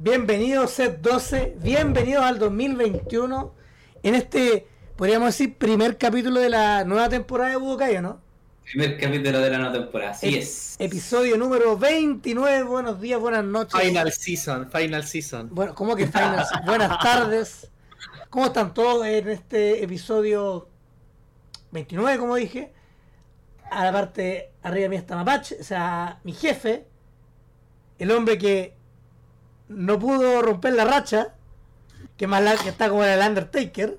Bienvenidos Set 12, bienvenidos al 2021 en este, podríamos decir, primer capítulo de la nueva temporada de Budokai, ¿no? Primer capítulo de la nueva temporada, así Ep- es. Episodio número 29, buenos días, buenas noches. Final season, final season. Bueno, ¿cómo que final? buenas tardes. ¿Cómo están todos en este episodio 29, como dije? A la parte arriba de mí está Mapache, o sea, mi jefe, el hombre que no pudo romper la racha, que más larga que está como el Undertaker,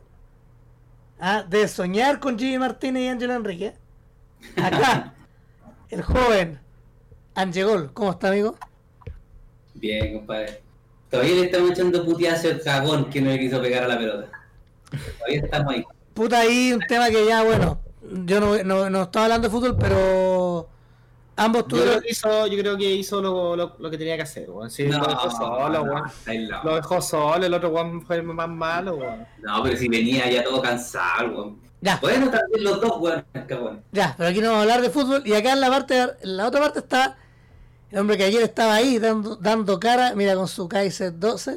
¿ah? de soñar con Jimmy Martínez y Ángelo Enrique. Acá, el joven Angegol, ¿cómo está, amigo? Bien, compadre. Todavía le estamos echando puteazo al cagón que no le quiso pegar a la pelota. Todavía estamos ahí. Puta, ahí un tema que ya, bueno, yo no, no, no estaba hablando de fútbol, pero ambos Yo tuvieron... creo que hizo, yo creo que hizo lo, lo, lo que tenía que hacer, weón. Sí, No, lo dejó solo, weón. Lo dejó el otro weón fue el más malo, weón. No, pero si venía ya todo cansado, weón. Ya, Bueno, también los dos, weón, ya, pero aquí no vamos a hablar de fútbol. Y acá en la parte, en la otra parte está el hombre que ayer estaba ahí dando, dando cara, mira con su Kaiser 12,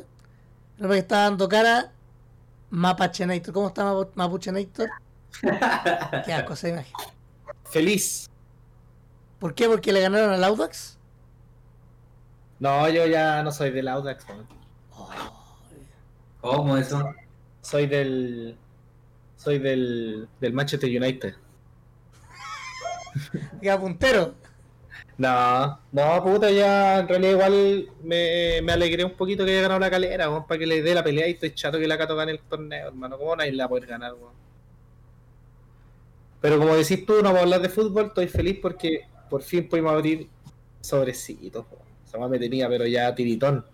el hombre que está dando cara, Mapachenator. ¿Cómo está Mapu- Mapuchenator? Qué asco esa imagen. Feliz. ¿Por qué? Porque le ganaron al Audax. No, yo ya no soy del Audax, weón. ¿Cómo eso? Soy del. Soy del. del Manchester United. Queda puntero. No, no, puta, ya en realidad igual me, me alegré un poquito que haya ganado la calera, weón, para que le dé la pelea y estoy chato que la Cato gane el torneo, hermano. ¿Cómo nadie la va a poder ganar, weón? Pero como decís tú, no vamos a hablar de fútbol, estoy feliz porque por fin pudimos abrir sobrecitos. Esa weá me tenía, pero ya tiritón.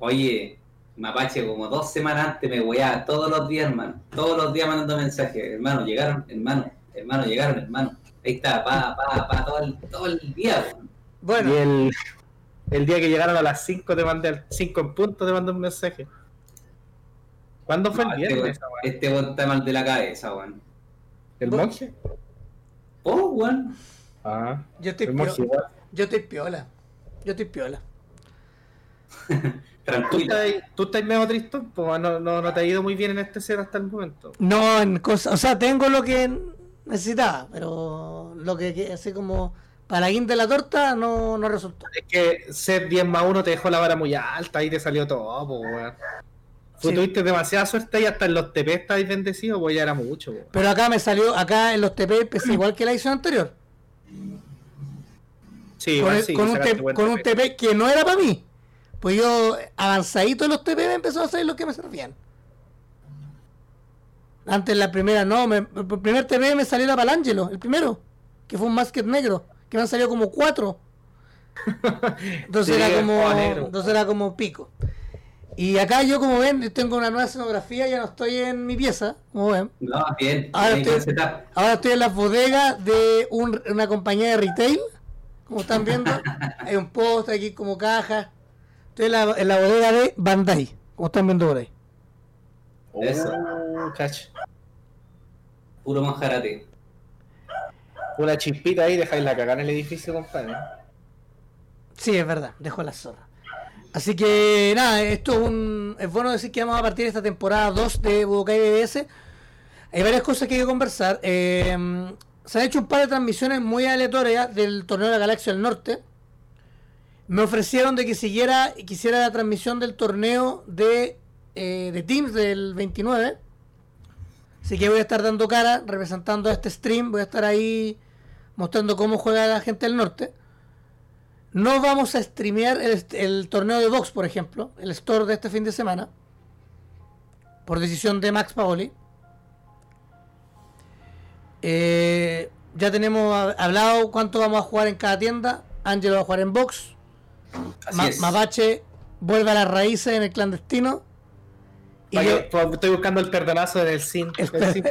Oye, Mapache, como dos semanas antes me weaba todos los días, hermano. Todos los días mandando mensajes. Hermano, llegaron, hermano. Hermano, llegaron, hermano. Ahí está, pa, pa, pa, todo el, todo el día, weón. Bueno, Y el, el día que llegaron a las 5 te mandé al 5 en punto, te mandé un mensaje. ¿Cuándo fue No, el este viernes? Este weón está mal de la cabeza, weón. ¿El monje? Oh, weón. Ah, yo estoy piola. Yo estoy piola. Yo estoy piola. ¿Tú Tranquilo. estás, tú estás medio tristón? Pues no, no, no te ha ido muy bien en este set hasta el momento. No, en cosas, o sea, tengo lo que necesitaba, pero lo que, así como para la guinda de la torta no, no resultó. Es que set 10 más 1 te dejó la vara muy alta, ahí te salió todo, pues, weón. Tú Sí. tuviste demasiada suerte y hasta en los TP estáis bendecidos, pues ya era mucho, weón. Pero acá me salió, acá en los TP empecé igual que la edición anterior. Sí, con, igual el- sí, con un, con un TP. Que no era para mí. Pues yo, avanzadito en los TP, me empezó a salir lo que me servían. Antes la primera, no, me- el primer TP me salió la Palangelo, el primero, que fue un masket negro, que me han salido como cuatro. Entonces Sí, era como, entonces era como pico. Y acá yo, como ven, tengo una nueva escenografía, ya no estoy en mi pieza, como ven. No, bien. Ahora bien, estoy-. Ahora estoy en la bodega de un- una compañía de retail, como están viendo. Hay un post aquí como caja. Estoy en la, en la bodega de Bandai, como están viendo por ahí. Eso. Oh, cach. Puro manjarate. Una chispita ahí, dejáis la cagada en el edificio, compadre. Sí, es verdad, dejo la zorra. Así que nada, esto es un. Es bueno decir que vamos a partir de esta temporada 2 de Budokai BBS. Hay varias cosas que hay que conversar. Eh, se han hecho un par de transmisiones muy aleatorias del torneo de la Galaxia del Norte. Me ofrecieron de que siguiera quisiera la transmisión del torneo de, eh, de Teams del 29. Así que voy a estar dando cara, representando a este stream. Voy a estar ahí mostrando cómo juega la gente del norte. No vamos a streamear el, el torneo de box, por ejemplo, el store de este fin de semana, por decisión de Max Paoli. Eh, ya tenemos hab- hablado cuánto vamos a jugar en cada tienda. Ángelo va a jugar en box. Ma- es. Mapache vuelve a las raíces en el clandestino. Y yo, pues, estoy buscando el perdonazo del sin. El El sin,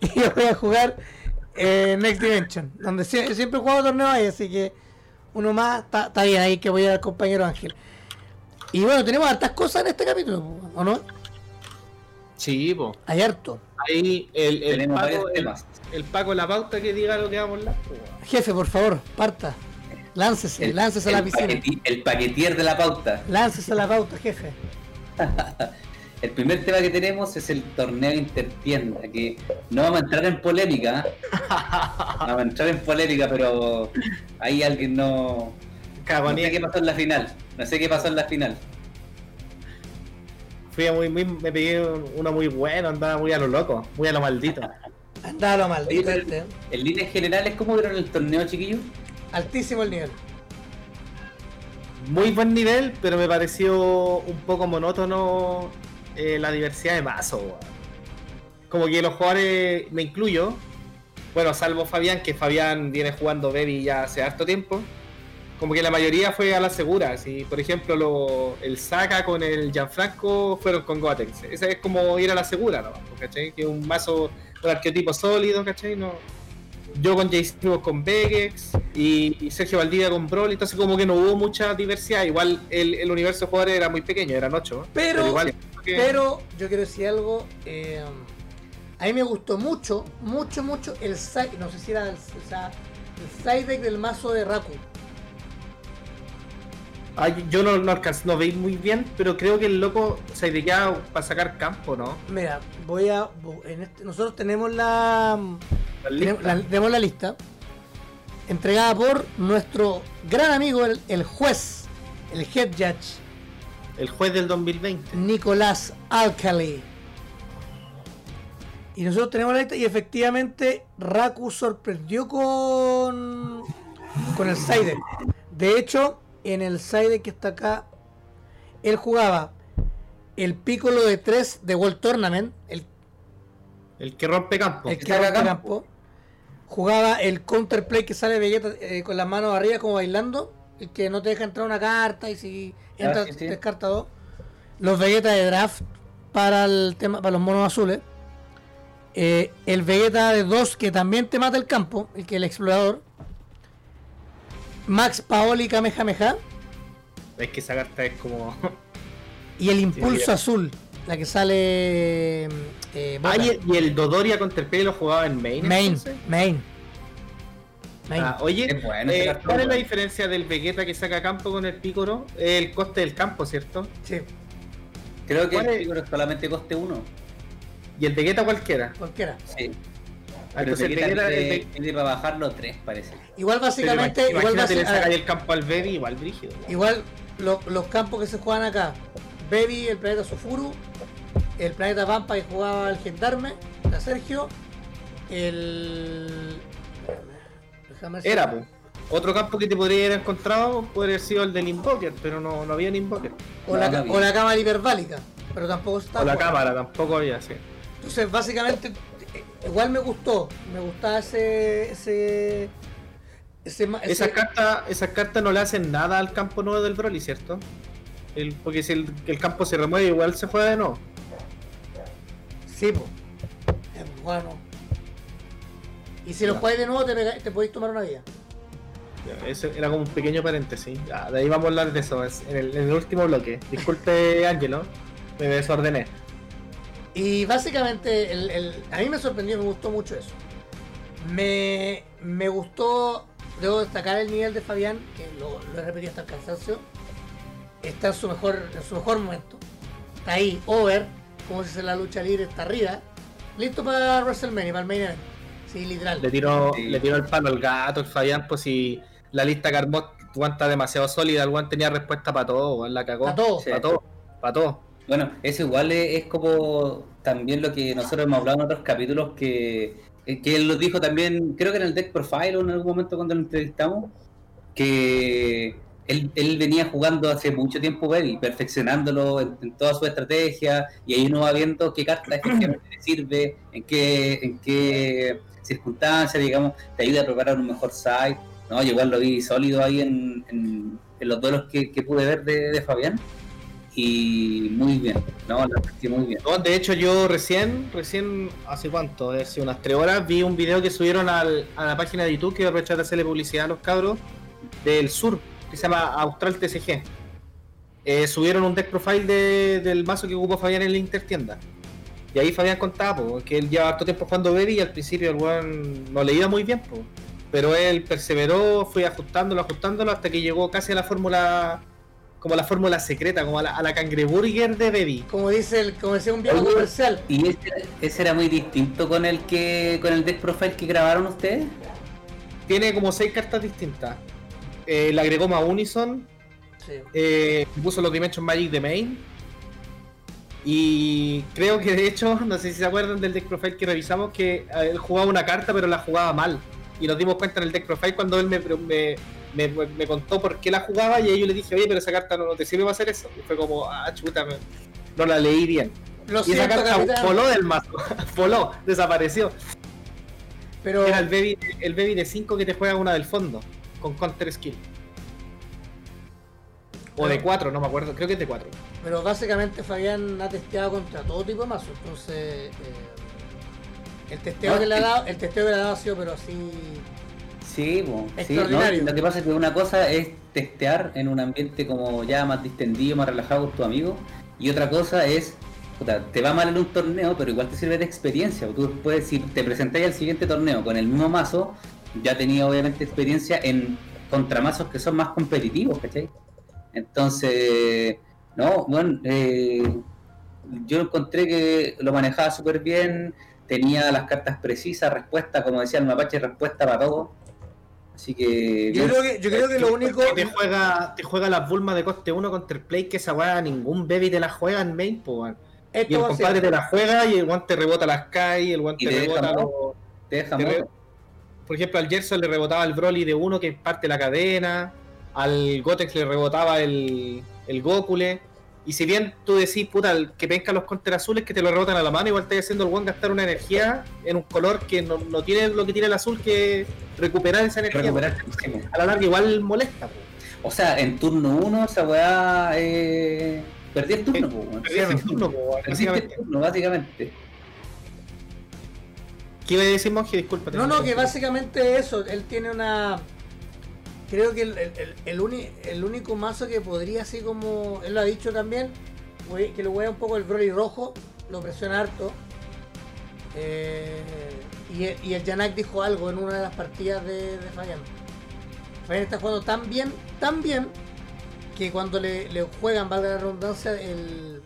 y yo voy a jugar eh, Next Dimension, donde sie- siempre he jugado torneos ahí, así que uno más está está bien ahí que voy a ir al compañero Ángel. Y bueno, tenemos hartas cosas en este capítulo, ¿o no? Sí, po. Hay harto. Ahí el, el, Paco, el, temas. el Paco la pauta que diga lo que vamos a hablar. Jefe, por favor, parta. Láncese, El, láncese a la piscina. paqueti- el paquetier de la pauta. Láncese a la pauta, jefe. El primer tema que tenemos es el torneo intertienda, que no vamos a entrar en polémica. No vamos a entrar en polémica, pero ahí alguien no. No sé qué pasó en la final. No sé qué pasó en la final. Fui a muy, muy, me pegué uno muy bueno, andaba muy a lo loco, muy a lo maldito. Andaba lo maldito Oye, este. En líneas generales, ¿cómo vieron el torneo, chiquillos? Altísimo el nivel. Muy buen nivel, pero me pareció un poco monótono eh, la diversidad de mazos. Como que los jugadores, me incluyo, bueno, salvo Fabián, que Fabián viene jugando Baby ya hace harto tiempo, como que la mayoría fue a la segura. Si, por ejemplo, lo- el Saka con el Gianfranco fueron con Gotex. Esa es como ir a la segura, ¿no? ¿Cachai? Que un mazo, un arquetipo sólido, ¿cachai? No, yo con Jay Stewart con Vegex y, y Sergio Valdivia con Brawl, entonces como que no hubo mucha diversidad. Igual el, el universo de jugadores era muy pequeño, eran ocho. Pero- igual que- Pero yo quiero decir algo. eh, a mí me gustó mucho, mucho, mucho el side. No sé si era el, o sea, el side deck del mazo de Raku. Ay, yo no, no no veis muy bien, pero creo que el loco se dedicaba para sacar campo, ¿no? Mira, voy a. En este- nosotros tenemos la, La tenemos la, tenemos la lista. Entregada por nuestro gran amigo, el, el juez, el head judge, El juez del 2020. Nicolás Alcali. Y nosotros tenemos la lista y efectivamente Raku sorprendió con con el side deck. De hecho, en el side que está acá, él jugaba el Piccolo de 3 de World Tournament, el, El que rompe campo. el que rompe campo. campo. Jugaba el counterplay que sale Vegeta eh, con las manos arriba como bailando, el que no te deja entrar una carta y si entra sí, descarta dos. Los Vegeta de draft para el tema para los monos azules. Eh, el Vegeta de 2 que también te mata el campo, el que el explorador. Max Paoli Kamehameha Es que esa carta es como. y el impulso azul, la que sale eh, Ah, y, el- y el Dodoria contra el lo jugaba en main. main, entonces? main. Main. Ah, oye, Es bueno eh, cartón, ¿cuál es la diferencia del Vegeta que saca campo con el Picoro? El coste del campo, ¿cierto? Sí, Creo que ¿Cuál el? Picoro solamente coste uno. Y el Vegeta cualquiera. cualquiera. Sí. Entonces el Vegeta Vegeta, el tiene para bajarlo tres, parece. Igual básicamente, igual, ah, el campo al Baby, igual brígido. igual lo- los campos que se juegan acá. Baby, el planeta Sofuru, el planeta Pampa que jugaba el Gendarme, la Sergio, el... déjame Era, pues. Otro campo que te podría haber encontrado podría haber sido el del Invoker, pero no, no había ni Invoker. O la, o la cámara hiperbálica, pero tampoco está O la cámara tampoco había, sí. Entonces, básicamente, igual me gustó. Me gustaba ese. ese. ese, ese- Esas cartas, esas cartas no le hacen nada al campo nuevo del Broly, ¿cierto? El- porque si el, el campo se remueve, igual se juega de nuevo. Sí, po. Es bueno. Y si lo Ya. juegas de nuevo, te, pega- te podéis tomar una vida. Eso era como un pequeño paréntesis. De ahí vamos a hablar de eso es- en el, en el último bloque. Disculpe, Ángelo, me desordené. Y básicamente, el, el- a mí me sorprendió, me gustó mucho eso. Me, me gustó, debo destacar el nivel de Fabián, que lo, lo he repetido hasta el cansancio. Está en su mejor, en su mejor momento. Está ahí, over, como si se la lucha libre está arriba. Listo para WrestleMania, para el main event. Sí, literal. Le tiró, Sí. le tiró el palo al gato, el Fabián, pues si la lista que armó Juan está demasiado sólida, el Juan tenía respuesta para todo, Juan la cagó. A todo. Sí. Para todo, para todo. Bueno, eso igual es, es como también lo que nosotros hemos hablado en otros capítulos que, que él lo dijo también, creo que en el Deck Profile o en algún momento cuando lo entrevistamos, que él, él venía jugando hace mucho tiempo Baby, perfeccionándolo en, en toda su estrategia y ahí uno va viendo qué carta efectivamente le sirve, en qué, en qué circunstancias, digamos, te ayuda a preparar un mejor site. No, yo igual lo vi sólido ahí en, en- en los duelos que, que pude ver de, de Fabián y muy bien, no, la de hecho, yo recién, recién, hace cuánto, hace unas tres horas, vi un video que subieron al- a la página de YouTube que aprovechar de hacerle publicidad a los cabros del sur, que se llama Austral TCG. Eh, subieron un deck profile de- del mazo que ocupó Fabián en la Intertienda. Y ahí Fabián contaba po, que él lleva harto tiempo jugando Baby y al principio el weón no le iba muy bien. po. Pero él perseveró, fue ajustándolo, ajustándolo hasta que llegó casi a la fórmula como la fórmula secreta, como a la, a la cangreburger de Baby. Como dice el, como decía un viejo comercial. ¿Y ese, ese era muy distinto con el que con el deck profile que grabaron ustedes? Tiene como seis cartas distintas. Eh, le agregó más Unison, Sí. eh, puso los Dimension Magic de main. Y creo que de hecho, no sé si se acuerdan del deck profile que revisamos, que eh, él jugaba una carta pero la jugaba mal. Y nos dimos cuenta en el deck profile cuando él me, me, me, me contó por qué la jugaba y ahí yo le dije, oye, pero esa carta no, no te sirve para hacer eso. Y fue como, ah, chuta, me- no la leí bien. Lo y esa carta capitán, voló del mazo, voló, desapareció. pero Era el baby, el baby de 5 que te juega una del fondo, con counter skill. O de 4, no me acuerdo, creo que es de 4. Pero básicamente Fabián ha testeado contra todo tipo de mazos. Entonces, eh, el testeo No, que le ha sí. dado, el testeo que le ha dado ha sido pero así. Sí. ¿no? Lo que pasa es que una cosa es testear en un ambiente como ya más distendido, más relajado con tu amigo, y otra cosa es, puta, te va mal en un torneo, pero igual te sirve de experiencia. Tú puedes, si te presentáis al siguiente torneo con el mismo mazo, ya tenías obviamente experiencia en contramazos que son más competitivos, ¿cachai? Entonces, no, bueno, eh, yo encontré que lo manejaba súper bien, tenía las cartas precisas, respuesta, como decía el mapache, respuesta para todo. Así que... Yo bien. creo que, yo creo que lo único. Te juega, te juega las Bulmas de coste 1 contra el play que esa weá ningún baby te la juega en main, po, weón. Y el compadre te la juega y el guante rebota las Sky, el guante rebota. Te deja te re- moto. Por ejemplo, al Gerson le rebotaba el Broly de 1 que parte la cadena. Al Gotex le rebotaba el, el Gokule. Y si bien tú decís, puta, el que penca los counter azules que te lo rebotan a la mano, igual estás haciendo el buen gastar una energía en un color que no, no tiene lo que tiene el azul que recuperar esa energía. Recuperar. sí, po. A la larga igual molesta. po. O sea, en turno 1 esa weá... Eh... Perdí el turno. Perdiste el turno, po, Perdiste el básicamente. turno, básicamente. ¿Qué iba a decir, Monje? Disculpa. No, no, que básicamente eso. Él tiene una. Creo que el, el- el el único mazo que podría, así como él lo ha dicho también, que lo juega un poco el Broly rojo, lo presiona harto. Eh, y, y el Janak dijo algo en una de las partidas de, de Fabián. Está jugando tan bien, tan bien, que cuando le, le juegan, valga la redundancia, el,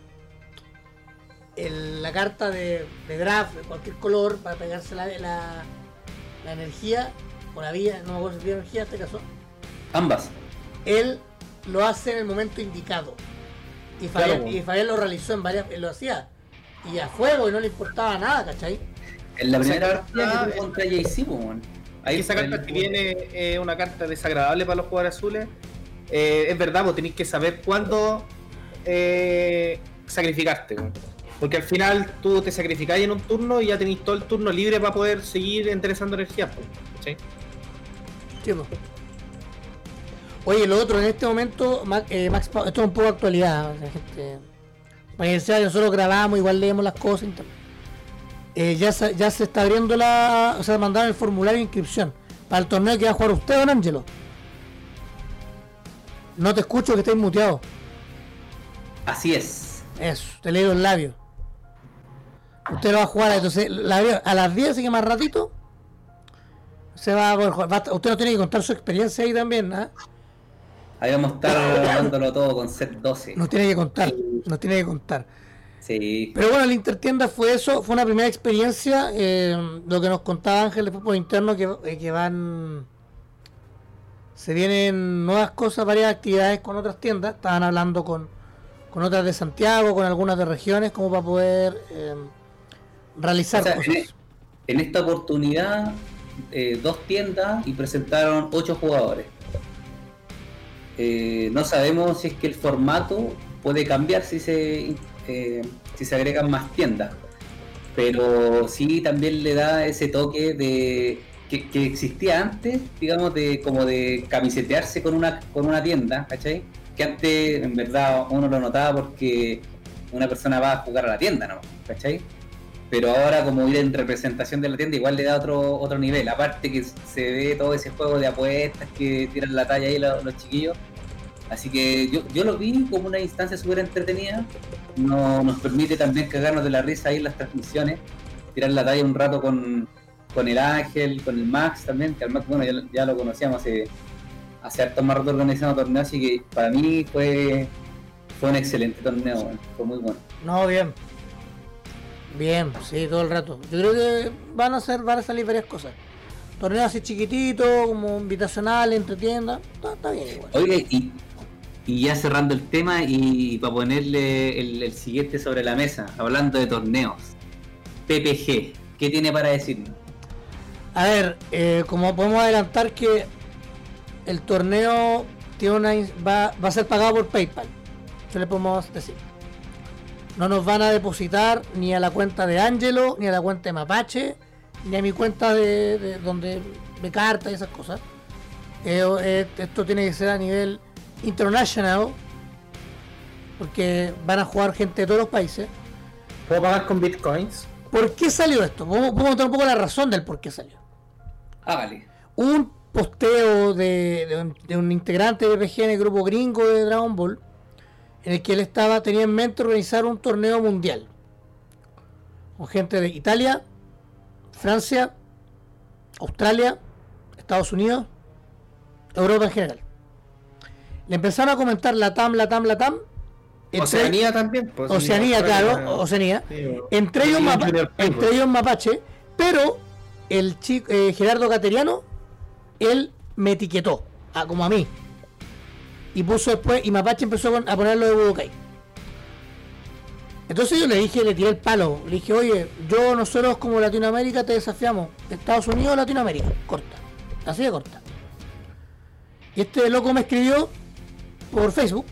la carta de, de draft de cualquier color para pegarse la, la, la energía, o la vía, no me acuerdo si energía en este caso, Ambas. él lo hace en el momento indicado. Y Fabián, Claro. y Fabián lo realizó en varias, lo hacía. Y a fuego y no le importaba nada, ¿cachai? En la primera carta partida que contra JC. Ahí esa el- carta que viene es una carta desagradable para los jugadores azules. Eh, es verdad, vos tenéis que saber cuándo eh, sacrificarte. Porque al final tú te sacrificáis en un turno y ya tenéis todo el turno libre para poder seguir interesando energía. Sí, po. Oye, lo otro, en este momento, Ma- eh, Max, esto es un poco de actualidad, gente, para que sea, nosotros grabamos, igual leemos las cosas. y tal. Eh, ya, se, ya se está abriendo la, o sea, mandaron el formulario de inscripción para el torneo que va a jugar usted, don Ángelo. No te escucho que estáis muteado. Así es. Eso, te leo los labios. Usted lo va a jugar, entonces la- a las 10, así que más ratito, se va a poder jugar. Usted no tiene que contar su experiencia ahí también, ¿ah? Ahí vamos a estar dándolo todo con set 12. Nos tiene que contar, nos tiene que contar. Sí. Pero bueno, la Intertienda fue eso, fue una primera experiencia. eh, lo que nos contaba Ángel después por interno, que, eh, que van. Se vienen nuevas cosas, varias actividades con otras tiendas. Estaban hablando con, con otras de Santiago, con algunas de regiones, como para poder eh, realizar O sea, cosas. en, en esta oportunidad, eh, dos tiendas y presentaron ocho jugadores. Eh, no sabemos si es que el formato puede cambiar si se, eh, si se agregan más tiendas. Pero sí también le da ese toque de que, existía antes, digamos, de como de camisetearse con una, con una tienda, ¿cachai? Que antes en verdad uno lo notaba porque una persona va a jugar a la tienda, ¿no? ¿Cachai? pero ahora como ir en representación de la tienda igual le da otro otro nivel aparte que se ve todo ese juego de apuestas que tiran la talla ahí los chiquillos así que yo, yo lo vi como una instancia súper entretenida no, nos permite también cagarnos de la risa ahí en las transmisiones tirar la talla un rato con, con el Ángel, con el Max también, que al Max, bueno, ya, lo- ya lo conocíamos hace, hace harto más rato organizando torneos, así que para mí fue, fue un excelente torneo, fue muy bueno. No, bien. Bien, sí, todo el rato. Yo creo que van a ser, van a salir varias cosas. Torneos así chiquititos, como invitacional, entre tiendas. Está, está bien igual. Oiga, y, y ya cerrando el tema y para ponerle el, siguiente sobre la mesa, hablando de torneos, PPG, ¿qué tiene para decirnos? A ver, eh, como podemos adelantar que el torneo tiene una, va, va a ser pagado por PayPal. ¿Qué le podemos decir? No nos van a depositar ni a la cuenta de Angelo, ni a la cuenta de Mapache, ni a mi cuenta de, de donde de cartas y esas cosas. Eh, eh, esto tiene que ser a nivel internacional, porque van a jugar gente de todos los países. ¿Puedo pagar con bitcoins? ¿Por qué salió esto? Vamos, vamos a contar un poco la razón del por qué salió. Hágale. Hubo un posteo de, de un, de un integrante de PG en el grupo gringo de Dragon Ball en el que él estaba tenía en mente organizar un torneo mundial con gente de Italia, Francia, Australia, Estados Unidos, Europa en general. Le empezaron a comentar la TAM, la TAM, la TAM. entre- Oceanía también. pues, Oceanía, claro, Oceanía. sí. Entre ellos, Mapa- entre ellos Mapache, pero el chico eh, Gerardo Cateriano, él me etiquetó, a- como a mí. Y puso después, y Mapache empezó a pon- a ponerlo de Budokai. Entonces yo le dije, le tiré el palo. Le dije, oye, yo nosotros como Latinoamérica te desafiamos. Estados Unidos o Latinoamérica. Corta. Así de corta. Y este loco me escribió por Facebook,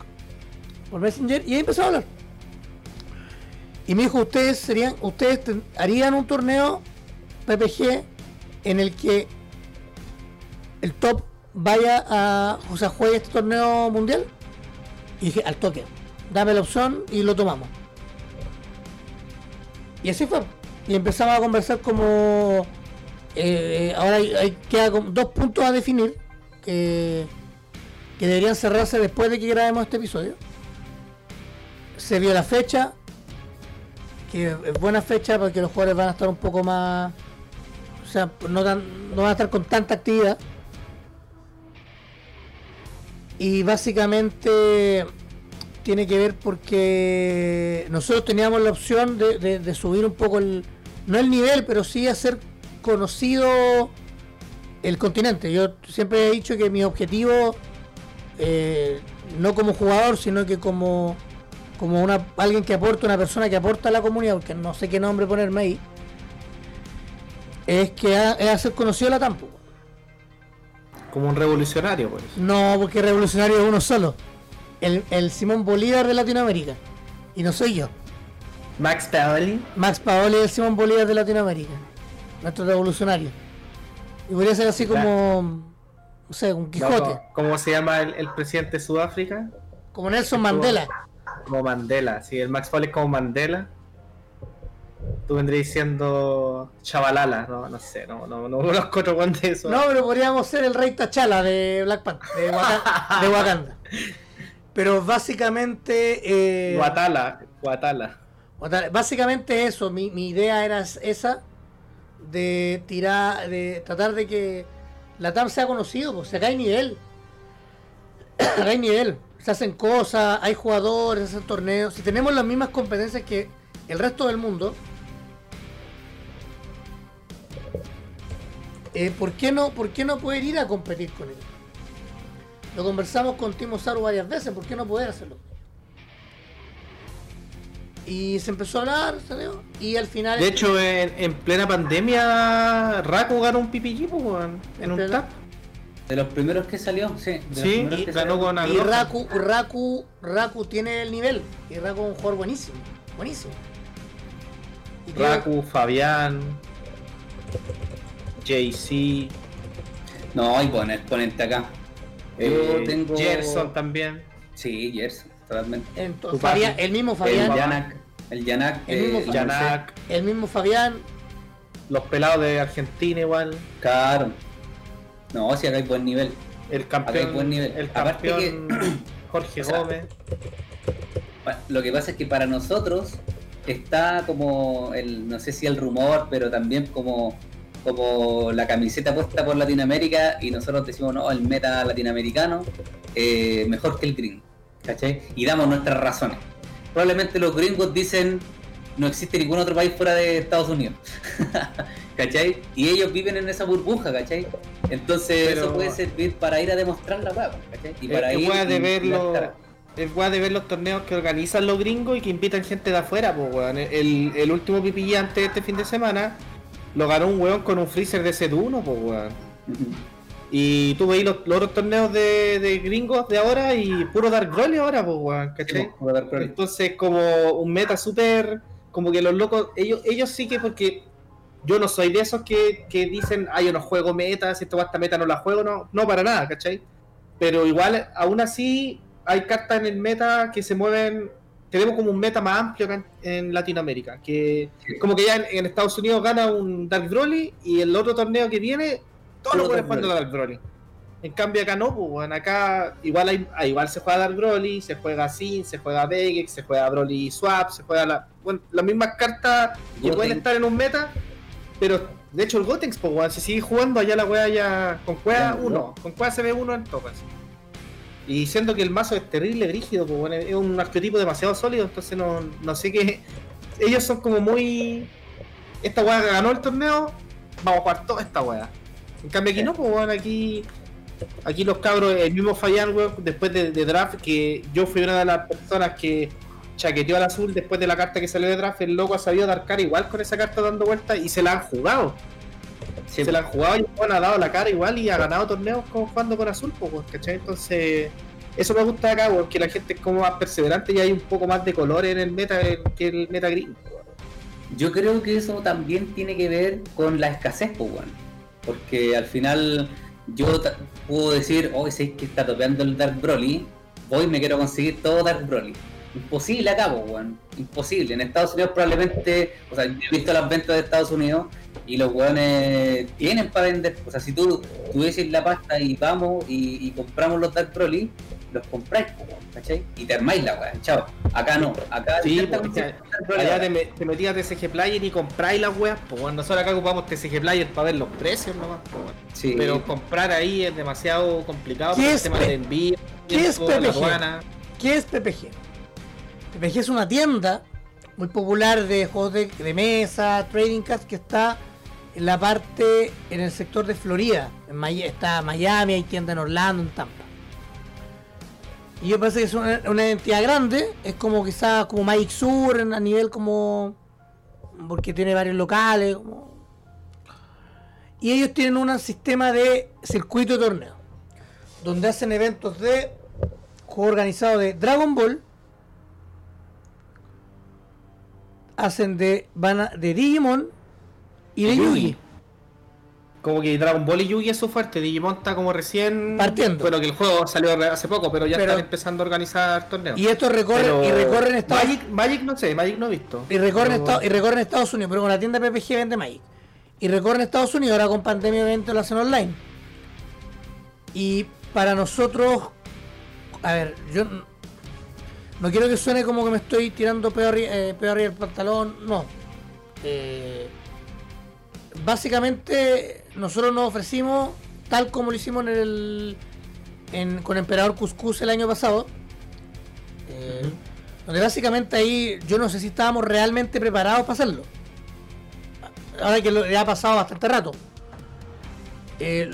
por Messenger, y ahí empezó a hablar. Y me dijo, ustedes serían, ustedes harían un torneo PPG en el que el top vaya a, o sea, este torneo mundial. Y dije, al toque, dame la opción y lo tomamos. Y así fue. Y empezamos a conversar como... eh, ahora hay, hay- dos puntos a definir que, que deberían cerrarse después de que grabemos este episodio. Se vio la fecha, que es buena fecha porque los jugadores van a estar un poco más... O sea, no, tan, no van a estar con tanta actividad. Y básicamente tiene que ver porque nosotros teníamos la opción de, de- de subir un poco el, no el nivel, pero sí hacer conocido el continente. Yo siempre he dicho que mi objetivo, eh, no como jugador, sino que como, como una, alguien que aporta, una persona que aporta a la comunidad, porque no sé qué nombre ponerme ahí, es que ha- es hacer conocido la Tampo. Como un revolucionario, pues. No, porque revolucionario es uno solo. El, el Simón Bolívar de Latinoamérica. Y no soy yo. Max Paoli. Max Paoli es el Simón Bolívar de Latinoamérica. Nuestro revolucionario. Y podría ser así como. No sé, un Quijote. ¿Cómo se llama el, el presidente de Sudáfrica? Como Nelson Mandela. Como Mandela. Sí, el Max Paoli es como Mandela. Tú vendrías diciendo Chavalala, no, no sé, no, no, no conozco otro guante de eso. No, pero podríamos ser el rey T'Challa de Black Panther, de, Waka- de Wakanda. Pero básicamente. eh, Guatala, Guatala. Guatala- Básicamente eso, mi, mi idea era esa de tirar, de tratar de que la TAM sea conocido, pues acá hay nivel. acá hay nivel. Se hacen cosas, hay jugadores, se hacen torneos. Si tenemos las mismas competencias que el resto del mundo, eh, ¿por, qué no, ¿por qué no poder ir a competir con ellos? Lo conversamos con Timo Saru varias veces, ¿por qué no poder hacerlo? Y se empezó a hablar, ¿salió? y al final... De hecho, en, en plena pandemia, Raku ganó un PPG, pues, en un plena- tap. De los primeros que salió, sí. Sí, y que ganó salió. con Y. Raku, Raku, Raku tiene el nivel. Y Raku es un jugador buenísimo. Buenísimo. Y creo- Raku, Fabián, JC, No, y pon exponente acá. Yo eh, tengo. Gerson también. Sí, Gerson, entonces. Fabián- el mismo El Fabián. Yanak. El Yanak. El mismo de la Yanak, El mismo Fabián. los pelados de Argentina igual. Claro. No, si acá hay buen nivel. El Acá hay campeón, buen nivel. el Aparte campeón Jorge o sea, Gómez. Lo que pasa es que para nosotros está como el, no sé si el rumor, pero también como como la camiseta puesta por Latinoamérica y nosotros decimos, no, el meta latinoamericano eh, mejor que el gringo, ¿cachai? Y damos nuestras razones. Probablemente los gringos dicen, no existe ningún otro país fuera de Estados Unidos, ¿cachai? Y ellos viven en esa burbuja, ¿cachai? Entonces Pero- eso puede servir para ir a demostrar la hueá, ¿cachai? Y para es ir weá de y- ver y los- gastar. es weá de ver los torneos que organizan los gringos y que invitan gente de afuera, pues weón. El, el último de este fin de semana lo ganó un weón con un freezer de C1, pues weón. Y tú veis los, los otros torneos de, de gringos de ahora y puro Dark Broly ahora, pues weón, ¿cachai? Entonces como un meta súper, como que los locos, ellos, ellos sí que porque yo no soy de esos que, que dicen, ah, yo no juego meta, si esta meta no la juego, no, no para nada, ¿cachai? Pero igual, aún así, hay cartas en el meta que se mueven, tenemos como un meta más amplio acá en, en Latinoamérica, que Sí. como que ya en, en Estados Unidos gana un Dark Broly y el otro torneo que viene, todos los Dark jugando Dark Broly. En cambio acá no, pues bueno, acá igual hay, ah, igual se juega Dark Broly, se juega Sin, se juega Vegex, se juega Broly Swap, se juega la, bueno, las mismas cartas que pueden estar en un meta, pero de hecho el Gotenks, pues weón, se sigue jugando allá la wea ya con cueva Ya, 1, con cueva se ve uno en topas. Y siendo que el mazo es terrible, rígido, pues bueno, es un arquetipo demasiado sólido, entonces no, no sé qué. Ellos son como muy. Esta wea ganó el torneo, vamos a jugar toda esta wea. En cambio aquí Sí. no, pues bueno, aquí. Aquí los cabros, el mismo Fayan, weón, después de, de draft, que yo fui una de las personas que chaqueteó al azul después de la carta que salió de draft, el loco ha sabido dar cara igual con esa carta dando vueltas y se la han jugado. Sí, Se la han jugado y bueno, ha dado la cara igual y ha ganado torneos como jugando con azul, pues, weón, ¿cachai? Entonces, eso me gusta acá, porque la gente es como más perseverante y hay un poco más de color en el meta que el meta gris. Yo creo que eso también tiene que ver con la escasez, pues, weón. Porque al final yo puedo decir, hoy sé que está topeando el Dark Broly, hoy me quiero conseguir todo Dark Broly. Imposible acá, weón. Imposible. En Estados Unidos probablemente, o sea, he visto las ventas de Estados Unidos y los weones tienen para vender. O sea, si tú tuvieses la pasta y vamos y, y compramos los Dark Broly, los compráis, pues, ¿cachai? Y te armáis la weón, chao. Acá no, acá Sí, pues, Allá ahora. te, me- te metías a TCG Player y compráis las weas, pues bueno, nosotros acá ocupamos TCG Player para ver los precios nomás, pues, bueno. Sí. Pero comprar ahí es demasiado complicado ¿Qué por el es tema de envío, qué es PPG? ¿Qué es PPG? PPG es una tienda muy popular de juegos de, de mesa, trading cards, que está en la parte, en el sector de Florida. En Maya- está Miami, hay tienda en Orlando, en Tampa. Y yo parece que es una, una entidad grande, es como quizás como Magic Sur a nivel como... porque tiene varios locales. como- y ellos tienen un sistema de circuito de torneo, donde hacen eventos de juego organizado de Dragon Ball, hacen de, van a- de Digimon y de Yugi. Como que Dragon Ball y Yugi es su fuerte, Digimon está como recién Partiendo. Bueno, que el juego salió hace poco, pero ya Pero- están empezando a organizar torneos. Y estos recorren, Pero y recorren Estados Magic, Magic no sé, Magic no he visto. y recorren, Pero- Estados, y recorren Estados Unidos, pero con la tienda PPG vende Magic. Y recorren Estados Unidos, ahora con pandemia obviamente lo hacen online. Y para nosotros, a ver, yo no quiero que suene como que me estoy tirando peor, eh, peor arriba del pantalón, no. Eh, básicamente nosotros nos ofrecimos, tal como lo hicimos en el en- con Emperador Cuscus el año pasado, eh, donde básicamente ahí yo no sé si estábamos realmente preparados para hacerlo. Ahora que lo, ya ha pasado bastante rato. Eh,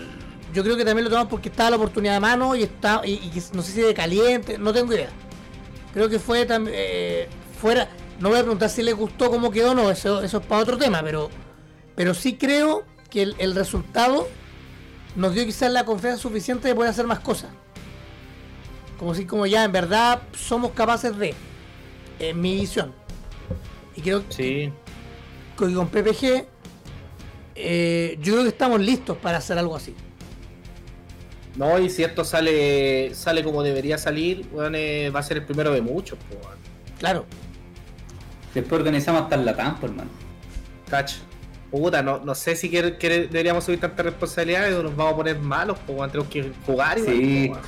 yo creo que también lo tomamos porque estaba la oportunidad de mano y está y, no sé si de caliente, no tengo idea. Creo que fue también fuera. No voy a preguntar si les gustó cómo quedó, no, eso, eso es para otro tema, pero, pero sí creo que el, el resultado nos dio quizás la confianza suficiente de poder hacer más cosas. Como si como ya en verdad somos capaces de, en mi visión. Y creo Sí. que con PPG eh, yo creo que estamos listos para hacer algo así. No, y si esto sale sale como debería salir, bueno, eh, va a ser el primero de muchos, pues. Claro. Después organizamos hasta el Latam, pues, hermano. Cach. Puta, no, no sé si quiere- quiere- deberíamos subir tantas responsabilidades o nos vamos a poner malos, pues tenemos que jugar igual, Sí. weón.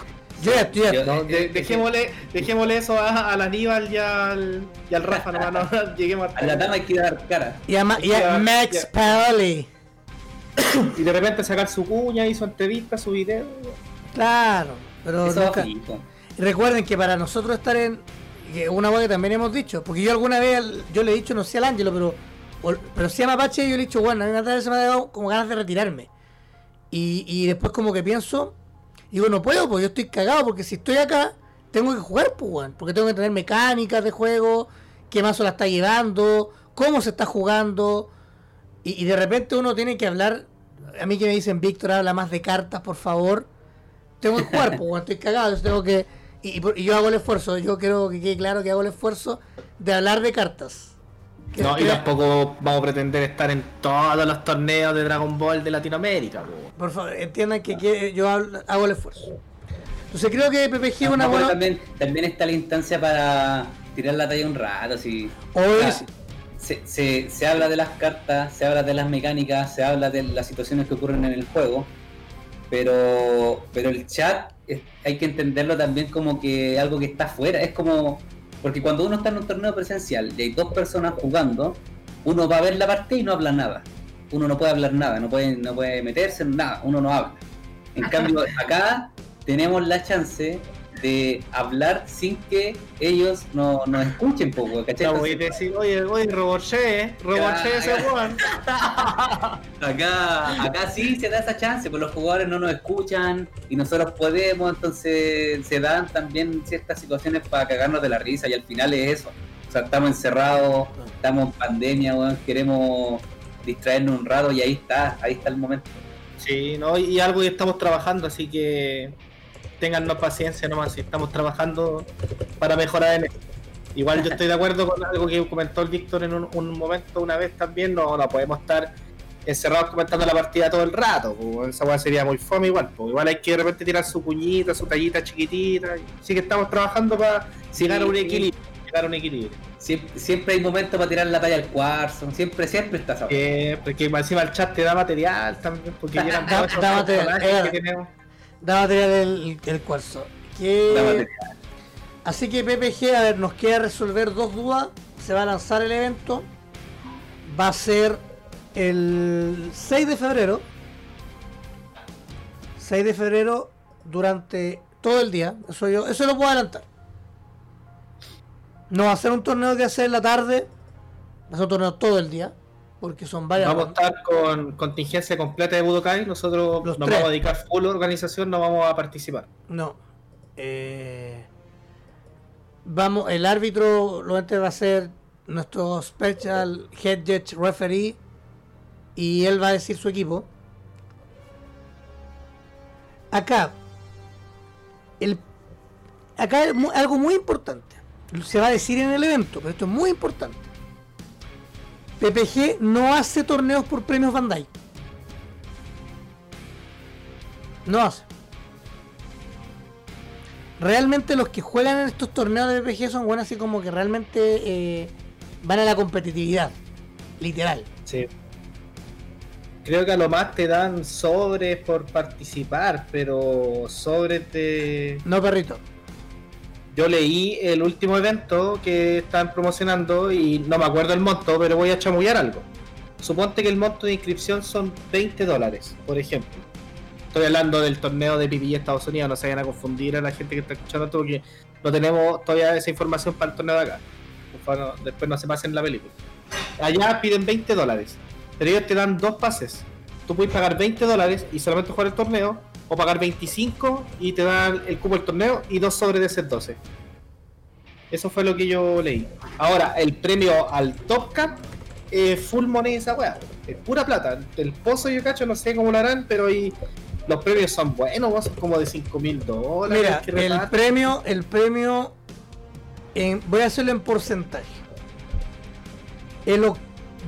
Yo ya estoy. Yo- No, de- dejémosle, dejémosle eso a, al Aníbal y al, y al Rafa, nomás, no, lleguemos A Latam hay que dar cara. Y a, Ma- y a Max ya. Paoli. y de repente sacar su cuña y su entrevista, su video. Claro, pero nunca- Recuerden que para nosotros estar en. una cosa que también hemos dicho, porque yo alguna vez, yo le he dicho, no sé al Ángelo, pero. Pero si a Mapache, yo le he dicho, bueno, a mí me ha se me ha dado como ganas de retirarme. Y, y después, como que pienso, digo, no puedo, porque yo estoy cagado, porque si estoy acá, tengo que jugar, pues, weón, porque tengo que tener mecánicas de juego, qué mazo la está llevando, cómo se está jugando. Y, y de repente uno tiene que hablar. A mí que me dicen, Víctor, habla más de cartas, por favor tengo que jugar, pues, weón, estoy cagado, entonces tengo que. Y, y y yo hago el esfuerzo, yo quiero que quede claro que hago el esfuerzo de hablar de cartas. No, y que- tampoco vamos a pretender estar en todos los torneos de Dragon Ball de Latinoamérica. po. Por favor, entiendan que, que yo hablo- hago el esfuerzo. Entonces creo que PPG es una buena. también, también está la instancia para tirar la talla un rato. Si, Hoy Ah, sí. se, se, se habla de las cartas, se habla de las mecánicas, se habla de las situaciones que ocurren en el juego, pero, pero el chat es- hay que entenderlo también como que algo que está afuera. Es como, porque cuando uno está en un torneo presencial y hay dos personas jugando, uno va a ver la partida y no habla nada. Uno no puede hablar nada, no puede, no puede meterse en nada, uno no habla. En cambio, acá tenemos la chance de hablar sin que ellos no- nos escuchen poco, ¿cachai? Ya voy a decir, oye, oye, Roborché, Roborché ese weón. Acá, acá sí se da esa chance, pues los jugadores no nos escuchan y nosotros podemos, entonces se dan también ciertas situaciones para cagarnos de la risa y al final es eso. O sea, estamos encerrados, estamos en pandemia, weón, queremos distraernos un rato y ahí está, ahí está el momento. Sí, no, y algo que estamos trabajando, así que téngannos paciencia nomás, si estamos trabajando para mejorar en esto. Igual yo estoy de acuerdo con algo que comentó el Víctor en un, un momento una vez también, no, no podemos estar encerrados comentando la partida todo el rato, pues, esa weá sería muy fome igual, pues, igual hay que de repente tirar su cuñita, su tallita chiquitita, así que estamos trabajando para Sí, llegar a un sí. equilibrio, llegar a un equilibrio. Siempre, siempre hay momentos para tirar la talla al cuarzo, siempre, siempre está esa Eh, porque encima el chat te da material también, porque llegan todos esos personajes eh. que tenemos. Da material el, el cuarzo. Que-. Así que PPG, a ver, nos queda resolver dos dudas. Se va a lanzar el evento. Va a ser el 6 de febrero. 6 de febrero durante todo el día. Eso yo, eso lo puedo adelantar. No va a ser un torneo que hacer en la tarde. Va a ser un torneo todo el día. Porque son varias Vamos a estar con contingencia completa de Budokai. Nosotros Los nos tres. vamos a dedicar full organización, no vamos a participar. No. Eh, vamos, el árbitro lo antes va a ser nuestro special head judge referee y él va a decir su equipo. Acá, el, acá algo muy importante. Se va a decir en el evento, pero esto es muy importante. PPG no hace torneos por premios Bandai. No hace. Realmente los que juegan en estos torneos de PPG son buenos así como que realmente eh, van a la competitividad. Literal. Sí. Creo que a lo más te dan sobres por participar, pero sobres de... No, perrito. Yo leí el último evento que están promocionando y no me acuerdo el monto, pero voy a chamullar algo. Suponte que el monto de inscripción son 20 dólares, por ejemplo. Estoy hablando del torneo de PPG Estados Unidos, no se vayan a confundir a la gente que está escuchando esto porque no tenemos todavía esa información para el torneo de acá. Después no se pasen la película. Allá piden 20 dólares, pero ellos te dan dos pases. Tú puedes pagar 20 dólares y solamente jugar el torneo, o pagar 25 y te dan el cupo del torneo y dos sobres de set 12. Eso fue lo que yo leí. Ahora, el premio al Top Cup full money esa weá. Es pura plata. El pozo yo cacho, no sé cómo lo harán, pero ahí los premios son buenos, son como de 5 mil dólares. Mira, el premio, el premio, en- voy a hacerlo en porcentaje. El,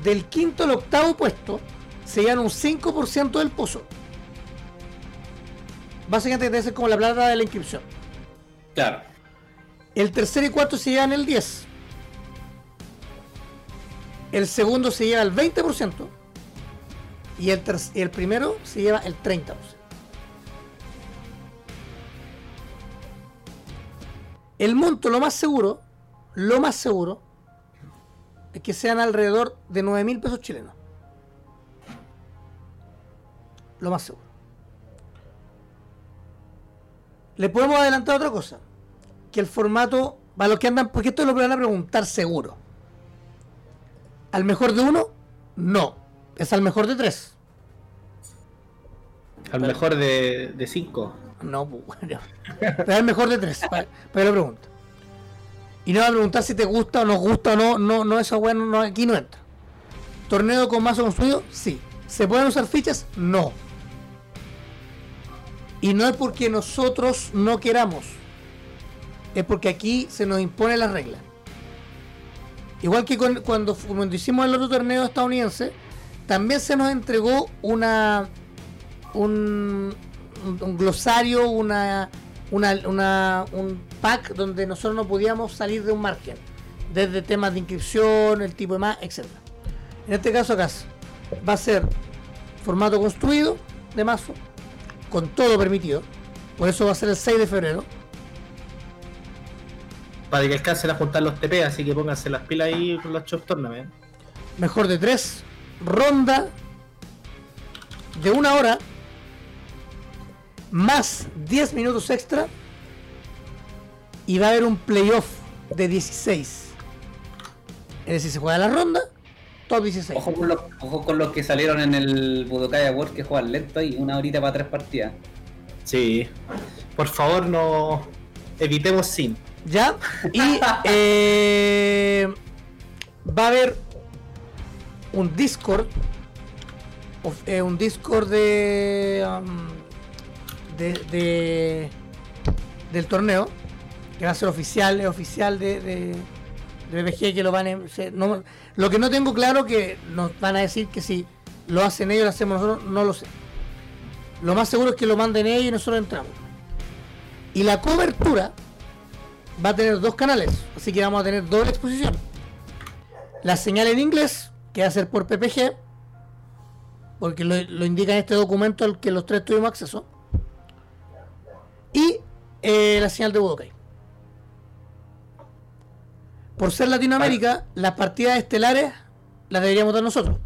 del quinto al octavo puesto se gana un 5% del pozo. Básicamente debe ser como la plata de la inscripción. Claro. El tercero y cuarto se llevan el 10. El segundo se lleva el 20%. Y el, el primero se lleva el 30%. El monto, lo más seguro, lo más seguro, es que sean alrededor de 9 mil pesos chilenos. Lo más seguro. Le podemos adelantar otra cosa. Que el formato, para los que andan, porque esto lo van a preguntar seguro. ¿Al mejor de uno? No. Es al mejor de tres. Al mejor de, de cinco. No, bueno. Pero es el mejor de tres. Que lo pregunto. Y no va a preguntar si te gusta o no gusta o no. No, no eso bueno, no, aquí no entra. ¿Torneo con mazo construido? Sí. ¿Se pueden usar fichas? No. Y no es porque nosotros no queramos. Es porque aquí se nos impone la regla. Igual que cuando, cuando hicimos el otro torneo estadounidense, también se nos entregó una un, un- glosario, una, una, una- un pack donde nosotros no podíamos salir de un margen. Desde temas de inscripción, el tipo de más, etc. En este caso acá va a ser formato construido de mazo, con todo permitido. Por eso va a ser el 6 de febrero. Para que alcancen a juntar los TP, así que pónganse las pilas ahí con los Chop Tournament. Mejor de 3. Ronda de una hora. Más 10 minutos extra. Y va a haber un playoff de 16. Es decir, se juega la ronda. Top 16. Ojo con, los, ojo con los que salieron en el Budokai Award que juegan lento y una horita para tres partidas. Sí. Por favor, no evitemos sin. ¿Ya? Y eh, va a haber un Discord. of- eh, un Discord de, um, de, de- del torneo. Que va a ser oficial, es oficial de, de, que lo van a. no- lo que no tengo claro que nos van a decir que si lo hacen ellos, lo hacemos nosotros, no lo sé. Lo más seguro es que lo manden ellos y nosotros entramos. Y la cobertura va a tener dos canales, así que vamos a tener doble exposición. La señal en inglés, que va a ser por PPG, porque lo, lo indica en este documento al que los tres tuvimos acceso. Y eh, la señal de Budokai. Por ser Latinoamérica, las partidas estelares las deberíamos dar nosotros.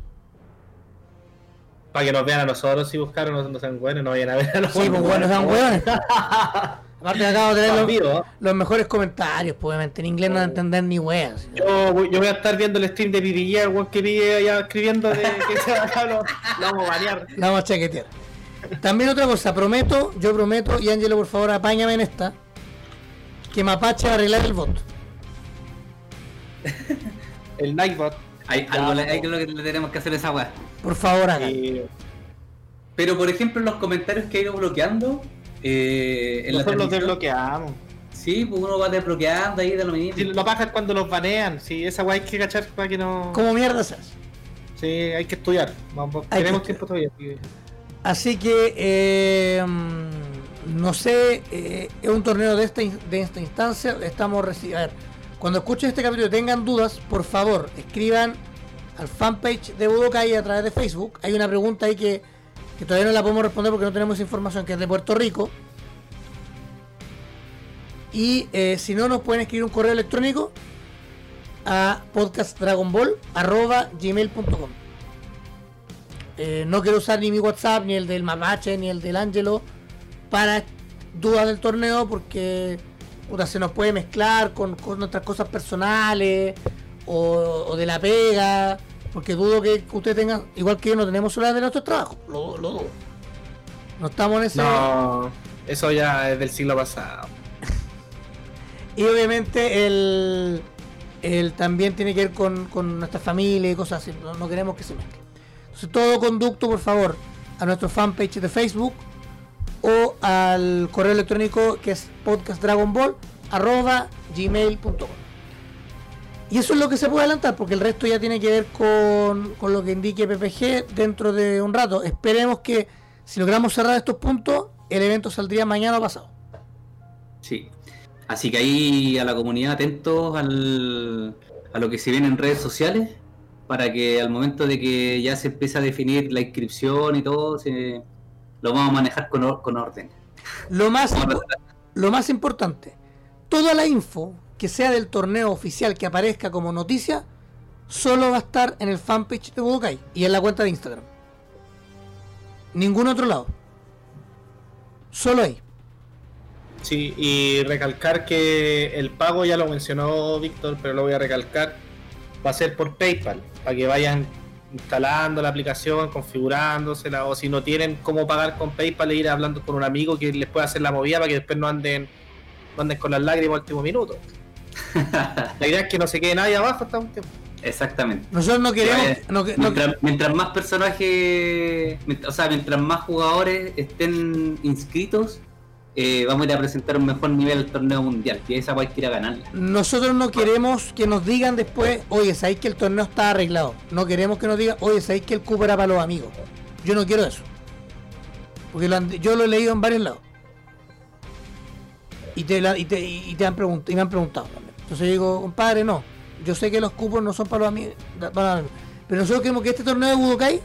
Para que nos vean a nosotros si buscaron, no, no sean buenos, no vayan a ver a los Sí, pues bueno, sean hueones. Aparte acabo de tener los, Amigo, los mejores comentarios, pues obviamente en inglés no van a entender ni weas. Yo, voy- yo voy a estar viendo el stream de PPG, el que pide allá escribiendo de que se acá lo, lo vamos a. La vamos a chaquetear. También otra cosa, prometo, yo prometo, y Ángelo, por favor, apáñame en esta, que Mapache va a arreglar el voto. El Nightbot. Hay Ya, algo hay que lo que le tenemos que hacer a esa weá. Por favor, hagan. Y Pero por ejemplo en los comentarios que he ido bloqueando, eh, en la nosotros los desbloqueamos. Sí, pues uno va desbloqueando ahí de lo mismo. Si lo cuando los banean, sí, esa weá hay que cachar para que no. ¿Cómo mierda se hace? Sí, hay que estudiar. Vamos, Hay tenemos que tiempo todavía. así que- Así que, eh, mm, no sé, eh, es un torneo de esta, de esta instancia. Estamos recibiendo. Cuando escuchen este capítulo y tengan dudas, por favor, escriban al fanpage de Budokai a través de Facebook. Hay una pregunta ahí que, todavía no la podemos responder porque no tenemos información, que es de Puerto Rico. Y eh, si no, nos pueden escribir un correo electrónico a podcastdragonball.gmail.com eh, no quiero usar ni mi WhatsApp, ni el del Mapache, ni el del Angelo para dudas del torneo porque puta, se nos puede mezclar con, con nuestras cosas personales o, o de la pega. Porque dudo que ustedes tengan, igual que yo, no tenemos horas de nuestro trabajo. Lo, lo dudo. No estamos en ese. No, eso ya es del siglo pasado. Y obviamente el, el también tiene que ver con, con nuestra familia y cosas así. No, no queremos que se mezcle. Entonces todo conducto, por favor, a nuestro fanpage de Facebook o al correo electrónico que es podcastdragonball.gmail.com Y eso es lo que se puede adelantar, porque el resto ya tiene que ver con, con lo que indique PPG dentro de un rato. Esperemos que si logramos cerrar estos puntos, el evento saldría mañana o pasado. Sí. Así que ahí a la comunidad atentos al, a lo que se viene en redes sociales para que al momento de que ya se empiece a definir la inscripción y todo, se, lo vamos a manejar con, or- con orden. Lo más, lo más importante, toda la info que sea del torneo oficial que aparezca como noticia, solo va a estar en el fanpage de Budokai y en la cuenta de Instagram. Ningún otro lado. Solo ahí. Sí, y recalcar que el pago ya lo mencionó Víctor, pero lo voy a recalcar. Va a ser por PayPal, para que vayan instalando la aplicación, configurándosela, o si no tienen cómo pagar con PayPal, e ir hablando con un amigo que les pueda hacer la movida para que después no anden, no anden con las lágrimas al último minuto. la idea es que no se quede nadie abajo hasta un tiempo. Exactamente. Nosotros no queremos. Eh, no que- no- Mientras, mientras más personajes, o sea, mientras más jugadores estén inscritos, eh, vamos a ir a presentar un mejor nivel al torneo mundial. Y esa hay que ir a ganarla. nosotros no queremos que nos digan después, oye, sabéis que el torneo está arreglado. No queremos que nos digan, oye, sabéis que el cupo era para los amigos. Yo no quiero eso. Porque yo lo he leído en varios lados. Y te, han preguntado, y me han preguntado. Entonces yo digo, compadre, no. Yo sé que los cupos no son para los amigos. para los amigos. Pero nosotros queremos que este torneo de Budokai,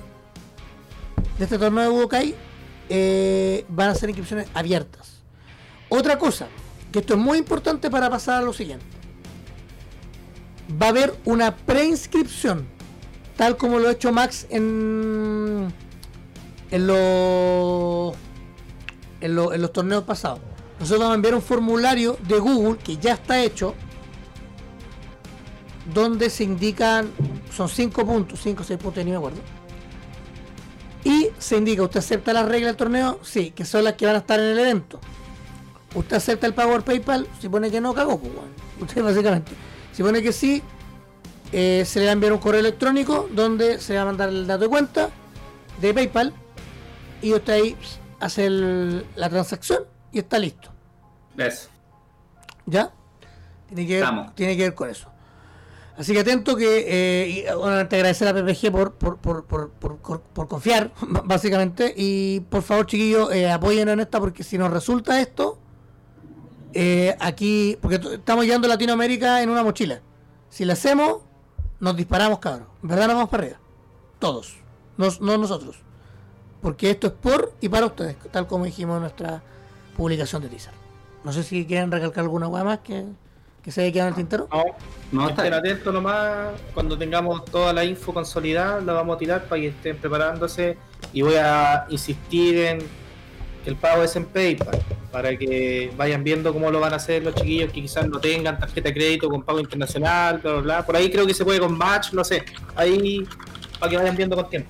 de este torneo de Budokai, eh, van a ser inscripciones abiertas. Otra cosa, que esto es muy importante para pasar a lo siguiente. Va a haber una preinscripción, tal como lo ha hecho Max en, los los torneos pasados. Nosotros vamos a enviar un formulario de Google que ya está hecho, donde se indican, son 5 puntos, 5 o 6 puntos, ni me acuerdo. Y se indica, ¿usted acepta las reglas del torneo? Sí, que son las que van a estar en el evento. ¿Usted acepta el pago por PayPal? Si pone que no, cagó, pues. Usted básicamente. Si pone que sí, eh, se le va a enviar un correo electrónico donde se va a mandar el dato de cuenta de PayPal y usted ahí hace el- la transacción y está listo. Eso. ¿Ya? Tiene que ver, tiene que ver con eso. Así que atento que, eh, y, obviamente agradecer a PPG por, por, por, por, por- confiar, básicamente. Y por favor, chiquillos, eh, apóyennos en esta porque si nos resulta esto, eh, aquí, porque estamos llegando a Latinoamérica en una mochila. Si la hacemos, nos disparamos, cabros. En verdad nos vamos para arriba. Todos. Nos- no nosotros. Porque esto es por y para ustedes, tal como dijimos en nuestra publicación de teaser. No sé si quieren recalcar alguna hueá más que, que se haya quedado en el tintero. No, No, está estén atentos nomás. Cuando tengamos toda la info consolidada, la vamos a tirar para que estén preparándose. Y voy a insistir en que el pago es en PayPal, para que vayan viendo cómo lo van a hacer los chiquillos que quizás no tengan tarjeta de crédito con pago internacional, bla, bla, bla. Por ahí creo que se puede con Match, no sé. Ahí, para que vayan viendo con tiempo.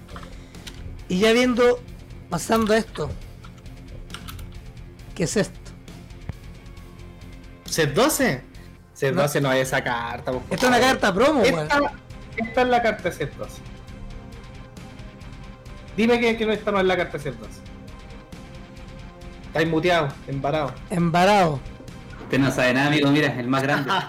Y ya viendo, pasando esto, ¿qué es esto? ¿Set 12? Set 12 no, hay esa carta. Esto es una carta promo. Esta, esta es la carta set 12. Dime que, que no esta no es la carta set 12. Estáis muteado, embarado. Embarado. Usted no sabe nada, amigo. Mira, el más grande.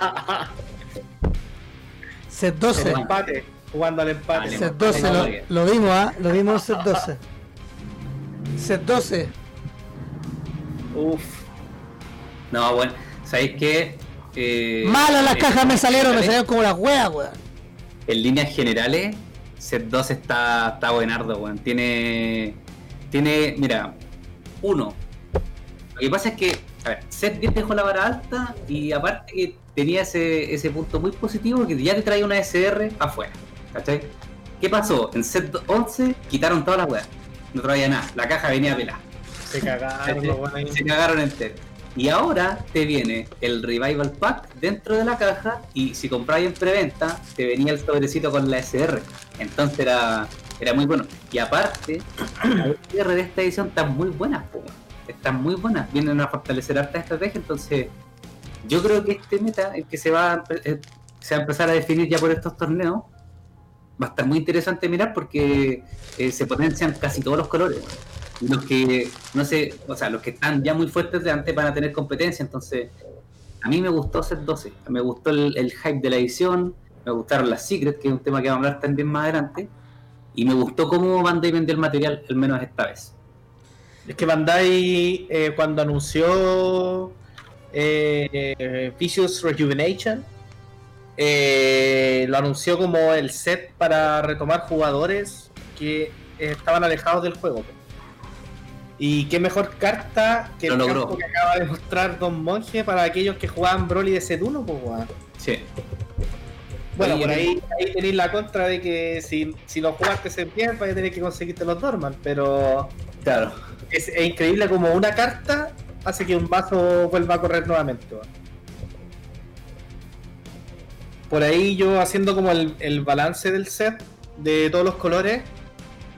Set El 12. empate, jugando al empate. Vale. Set 12, lo, lo vimos, ¿ah? Lo vimos set 12. Set 12. Uf. No, bueno, ¿sabéis qué? Eh, Malas las en cajas me salieron, me generales- salieron como las weas, weón. En líneas generales, Set 2 está, está buenardo, weón. Tiene. Tiene. Mira, uno. Lo que pasa es que. A ver, Set 10 dejó la vara alta y aparte que tenía ese, ese punto muy positivo que ya te trae una SR afuera. ¿Cachai? ¿Qué pasó? En Set 11 quitaron todas las weas. No traía nada. La caja venía pelada. Se cagaron los buenos. Se cagaron entero. Y ahora te viene el Revival Pack dentro de la caja y si compráis en preventa te venía el sobrecito con la SR. Entonces era, era muy bueno. Y aparte, la SR de esta edición están muy buenas, po. Están muy buenas. Vienen a fortalecer harta estrategia. Entonces yo creo que este meta, el que se va, a eh, se va a empezar a definir ya por estos torneos, va a estar muy interesante mirar porque eh, se potencian casi todos los colores. Los que, no sé, o sea, los que están ya muy fuertes de antes van a tener competencia. Entonces, a mí me gustó ser 12. Me gustó el, hype de la edición. Me gustaron las secrets, que es un tema que vamos a hablar también más adelante. Y me gustó cómo Bandai vendió el material, al menos esta vez. Es que Bandai, eh, cuando anunció eh, Vicious Rejuvenation, eh, lo anunció como el set para retomar jugadores que eh, estaban alejados del juego. Y qué mejor carta que Lo el logró. que acaba de mostrar Don Monje para aquellos que jugaban Broly de set 1, pues weón. Sí. Bueno, por ahí, ahí tenéis la contra de que si, si no jugaste set 10 vais a tener que conseguirte los Dorman, pero Claro. Es, increíble como una carta hace que un vaso vuelva a correr nuevamente. Por ahí yo haciendo como el, el balance del set de todos los colores,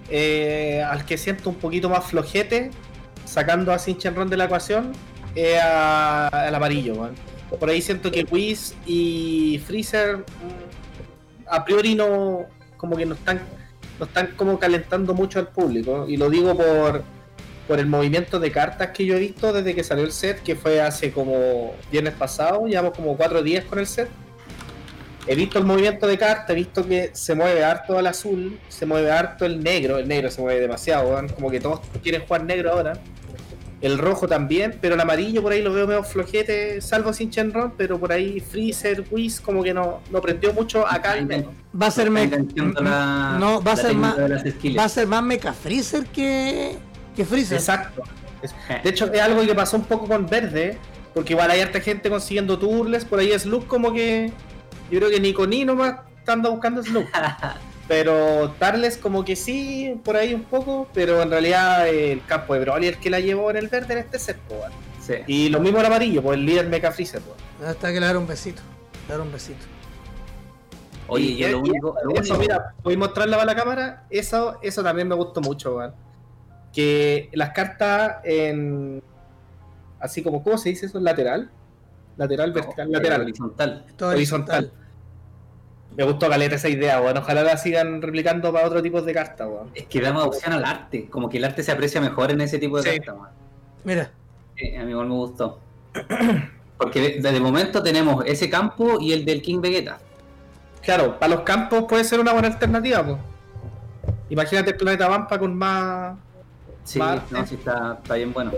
eh, al que siento un poquito más flojete, sacando a Sinchenron de la ecuación, es al amarillo. weón. Por ahí siento que Whis y Freezer mm, a priori no como que no están no están como calentando mucho al público y lo digo por por el movimiento de cartas que yo he visto desde que salió el set, que fue hace como viernes pasado, llevamos como cuatro días con el set. He visto el movimiento de cartas, he visto que se mueve harto el azul, se mueve harto el negro, el negro se mueve demasiado, como que todos quieren jugar negro ahora. El rojo también, pero el amarillo por ahí lo veo medio flojete, salvo sin Shenron, pero por ahí Freezer, Whis, como que no, no prendió mucho acá al menos. Va a ser me- Enganchando la- no, va a ser más de las skills. va a ser más Mecha Freezer que que Freezer. Exacto. Es- De hecho, es algo que pasó un poco con Verde, porque igual hay harta gente consiguiendo turles, por ahí Slug como que... Yo creo que ni con ni nomás anda buscando Slug. Pero Tarles como que sí, por ahí un poco, pero en realidad eh, el campo de Broly es el que la llevó en el verde en este set. Sí. Y lo mismo el amarillo, pues el líder Mecha Freezer, po. Hasta que le dar un besito. Le dar un besito. Oye, Y- yo lo y único. lo Eso, único- mira, voy a mostrarla para la cámara. Eso, eso también me gustó mucho, weón. Que las cartas en. Así como, ¿cómo se dice eso? Lateral. Lateral, vertical, no, lateral. Horizontal. Horizontal. Me gustó caleta esa idea, weón. Ojalá la sigan replicando para otro tipo de cartas, weón. Es que da más opción al arte. Como que el arte se aprecia mejor en ese tipo de Sí. cartas, man. Mira, Eh, a mí igual me gustó. Porque de- desde el momento tenemos ese campo y el del King Vegeta. Claro, para los campos puede ser una buena alternativa, pues. Imagínate el planeta Vampa con más. Sí, no, sí está, está bien bueno.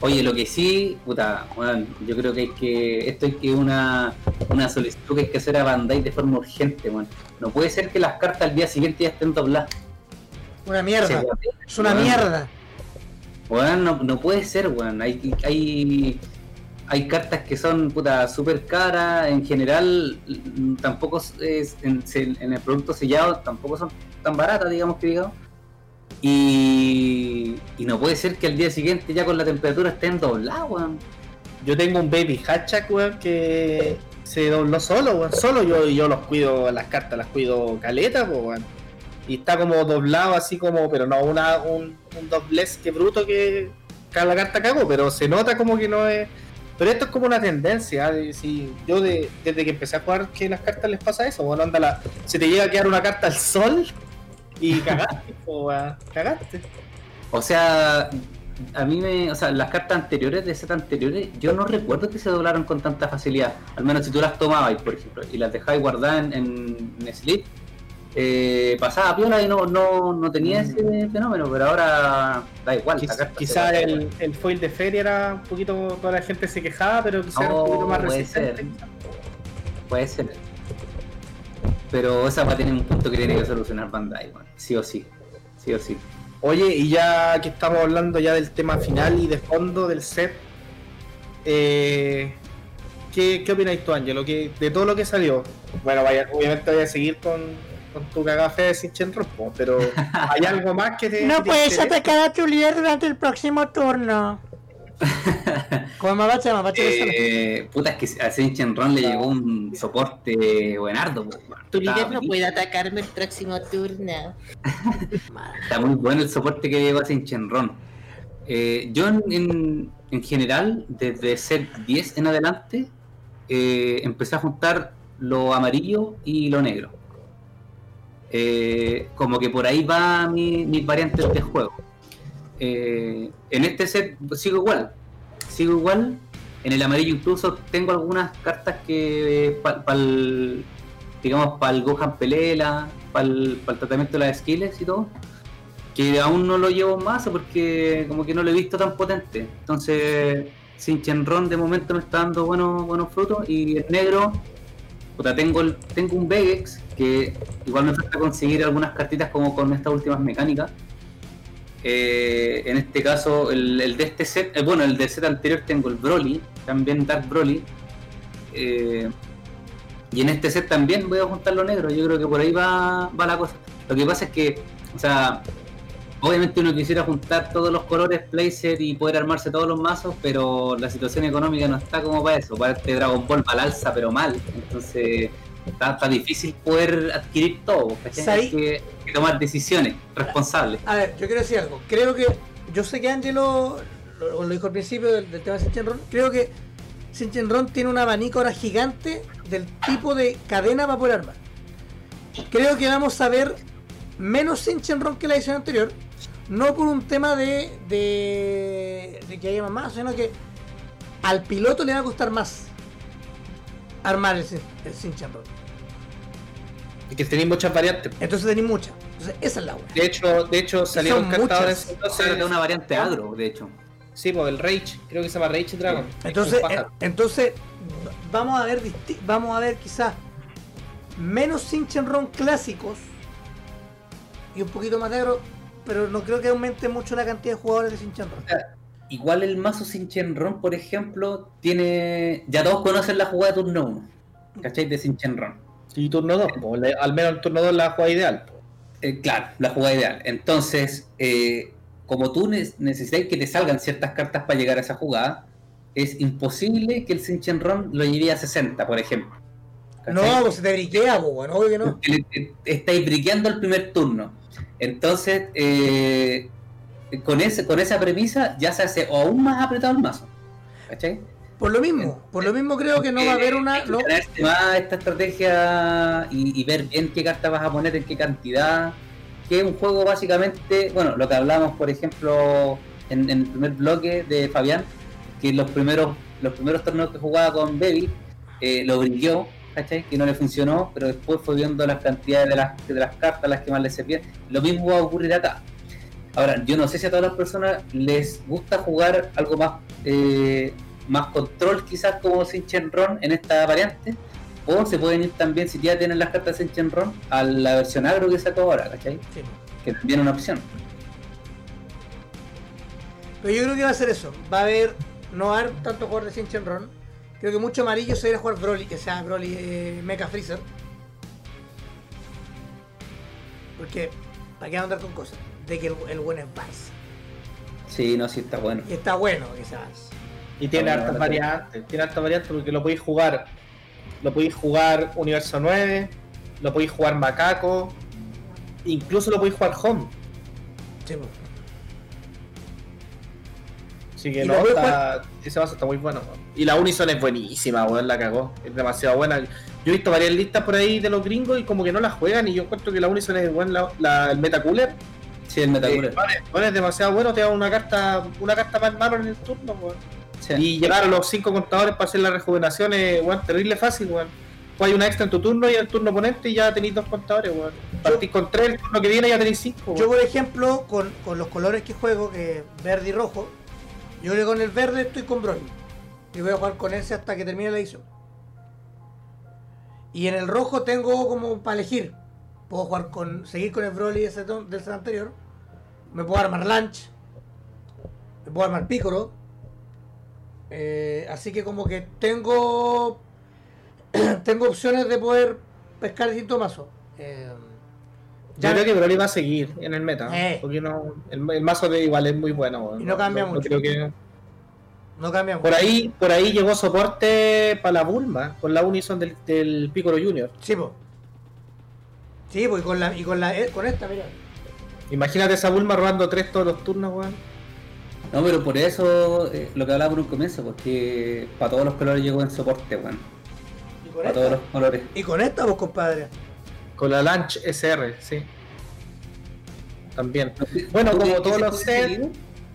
Oye, lo que sí, puta, bueno, yo creo que hay que. Esto hay que una, una solicitud que hay que hacer a Bandai de forma urgente, man. No puede ser que las cartas al día siguiente ya estén dobladas. una mierda. Sí, es una mierda. Weón, no, no puede ser, weón. Hay, hay, hay cartas que son puta súper caras. En general, tampoco es, en, en el producto sellado tampoco son tan baratas, digamos que digamos. Y, no puede ser que al día siguiente ya con la temperatura estén dobladas, weón. Yo tengo un baby hatchak, weón, que se dobló solo, weón. Solo yo, yo los cuido, las cartas las cuido caleta, weón. Y está como doblado así como, pero no una, un, un doblez que bruto que cada carta cagó, pero se nota como que no es. Pero esto es como una tendencia, de- si yo de- desde que empecé a jugar que las cartas les pasa eso, bueno, anda la, se te llega a quedar una carta al sol y cagaste, po, weón, cagaste. O sea, a mí me. O sea, las cartas anteriores de set anteriores, yo no recuerdo que se doblaron con tanta facilidad. Al menos si tú las tomabas, por ejemplo, y las dejabas guardadas en, en, en Sleep, eh, pasaba piola y no, no, no tenía ese fenómeno, pero ahora da igual. la Quiz- carta se Quizá dobla. el, el foil de feria era un poquito, toda la gente se quejaba, pero quizá era un poquito más puede resistente. ser. Puede ser. Pero esa va a tener un punto que tiene que solucionar Bandai, man. sí o sí. Sí o sí. Oye, y ya que estamos hablando ya del tema final y de fondo del set, eh, ¿qué, ¿qué opináis tú, Ángelo? De todo lo que salió, bueno, vaya, obviamente voy a seguir con, con tu cagafe de Sinchenron, po, pero ¿hay algo más que te... No te puedes interese? atacar a tu líder durante el próximo turno. Eh, puta, es que a Shenron le llegó un soporte buenardo. Tu Está líder no puede atacarme el próximo turno. Está muy bueno el soporte que llegó a Shenron. Eh, yo en, en, en general, desde set 10 en adelante, eh, empecé a juntar lo amarillo y lo negro. Eh, como que por ahí va mi, mis variantes de juego. Eh, en este set sigo igual. Sigo igual. En el amarillo incluso tengo algunas cartas que para el digamos para el Gohan Pelela, para el, tratamiento de las skills y todo, que aún no lo llevo más porque como que no lo he visto tan potente. Entonces, Sinchenron de momento me está dando buenos, buenos frutos y el negro, puta, tengo, el, tengo un Vegex que igual me falta conseguir algunas cartitas como con estas últimas mecánicas. Eh, en este caso, el, de este set, eh, bueno, el del set anterior tengo el Broly, también Dark Broly. Eh, y en este set también voy a juntar lo negro, yo creo que por ahí va, va la cosa. Lo que pasa es que, o sea, Obviamente uno quisiera juntar todos los colores Playset y poder armarse todos los mazos, pero la situación económica no está como para eso. Para este Dragon Ball para el alza, pero mal. Entonces está, está difícil poder adquirir todo. Hay que, que tomar decisiones responsables. A ver, yo quiero decir algo. Creo que. Yo sé que Angelo lo, lo dijo al principio del, del tema de Sinchenron. Creo que Sinchenron tiene un abanico ahora gigante del tipo de cadena para poder armar. Creo que vamos a ver menos Sinchenron que la edición anterior. No por un tema de, de, de que haya más sino que al piloto le va a costar más armar el, Sin- el. Y que tenéis muchas variantes. Entonces tenéis muchas. Entonces esa es la buena. De hecho, de hecho salieron cartadores entonces de una variante agro, de hecho. Sí, pues el Rage, creo que se llama Rage Dragon. Entonces, eh, entonces vamos a ver vamos a ver quizás menos Sinchenron clásicos y un poquito más de agro, pero no creo que aumente mucho la cantidad de jugadores de Sinchenron. Igual el mazo Sinchenron, por ejemplo, tiene. Ya todos conocen la jugada de turno 1. ¿Cachai? De Sinchenron. y turno 2, al menos el turno 2 la jugada ideal. po. Eh, claro, la jugada ideal. Entonces, eh, como tú ne- necesitas que te salgan ciertas cartas para llegar a esa jugada, es imposible que el Sinchenron lo lleve a 60, por ejemplo. No, pues se te briquea, pues, bueno, obvio que no. Porque le- le- estáis briqueando el primer turno. Entonces, eh, con, ese, con esa premisa ya se hace aún más apretado el mazo. ¿Cachai? Por lo mismo, por lo mismo creo que no va a haber una. No- más esta estrategia y, y ver bien qué cartas vas a poner, en qué cantidad. Que es un juego básicamente, bueno, lo que hablamos, por ejemplo, en, en el primer bloque de Fabián, que los primeros los primeros torneos que jugaba con Baby eh, lo brilló, ¿cachai? Que no le funcionó, pero después fue viendo las cantidades de las, de las cartas, las que más le servían. Lo mismo va a ocurrir acá. Ahora, yo no sé si a todas las personas les gusta jugar algo más eh, más control quizás como Sinchenron en esta variante o se pueden ir también si ya tienen las cartas Sinchenron a la versión agro que sacó ahora, ¿cachai? Sí. Que también es una opción. Pero yo creo que va a ser eso. Va a haber, no va a haber tanto jugador de Sinchenron. Creo que mucho amarillo se va a ir a jugar Broly, que sea Broly eh, Mecha Freezer. Porque, ¿para qué andar con cosas? De que el, el bueno es Barça. Sí, no, sí está bueno. Y está bueno Barça. Y tiene Ahora, hartas variantes, tiene hartas variantes porque lo podéis jugar, lo podéis jugar Universo 9, lo podéis jugar Macaco, incluso lo podéis jugar Home. Sí, pues. Así que no, está- ese vaso está muy bueno. Y la Unison es buenísima, weón, la cagó. Es demasiado buena. Yo he visto varias listas por ahí de los gringos y como que no la juegan y yo encuentro que la Unison es buena, la, la- el Metacooler. Sí, el Eh, es demasiado bueno, te da una carta, una carta más en mano en el turno, weón. Sí. Y llegar a los 5 contadores para hacer la rejuvenación es weón, terrible fácil, weón. Pues hay una extra en tu turno y en el turno oponente y ya tenéis dos contadores, weón. Partís con 3, el turno que viene ya tenéis 5, Yo, por ejemplo, con, con los colores que juego, que es verde y rojo, yo que con el verde estoy con Broly. Y voy a jugar con ese hasta que termine la edición. Y en el rojo tengo como para elegir. Puedo jugar con. seguir con el Broly ese del set anterior. Me puedo armar Lunch. Me puedo armar Piccolo. Eh, así que como que tengo. tengo opciones de poder pescar distintos mazos. Eh, Yo creo que Broly va a seguir en el meta. Eh. Porque no, el, el mazo de igual es muy bueno. Y no cambia mucho. creo que- no cambia mucho. por ahí, por ahí llegó soporte para la Bulma con la Unison del, del Piccolo Junior. Sí, pues. Sí, pues y con la, y con la, eh, con esta, mira. Imagínate esa Bulma robando 3 todos los turnos, weón. No, pero por eso, eh, lo que hablaba por un comienzo, porque para todos los colores llegó en soporte, weón. Para todos los colores. y con esta, pues, compadre. Con la Lunch SR, sí. También. Bueno, ¿Tú como todos los sets-?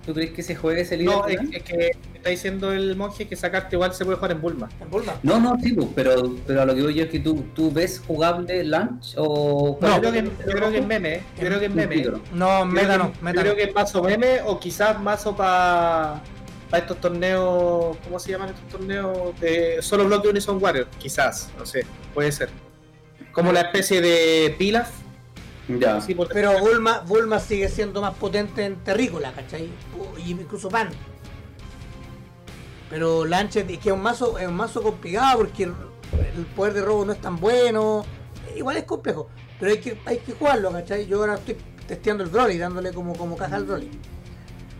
¿Tú crees que se juegue ese líder? No, es, que está diciendo el monje que esa carta igual se puede jugar en Bulma. En Bulma. No, no, sí, pues, pero, pero a lo que voy yo es que tú, tú ves jugable Lunch o... No, yo creo que, yo creo que es meme, ¿eh? yo creo que es meme. No, meta no, yo creo que es mazo meme o quizás mazo para estos torneos, ¿cómo se llaman estos torneos? De solo bloque Unison Warrior, quizás, no sé, puede ser. Como la especie de Pilaf. Ya. por- Pero Bulma, Bulma sigue siendo más potente en terrícola, ¿cachai? Y incluso pan. Pero Lanchet es que es un mazo, es un mazo complicado porque el, el poder de robo no es tan bueno. Igual es complejo. Pero hay que, hay que jugarlo, ¿cachai? Yo ahora estoy testeando el Broly, dándole como, como caja al Broly.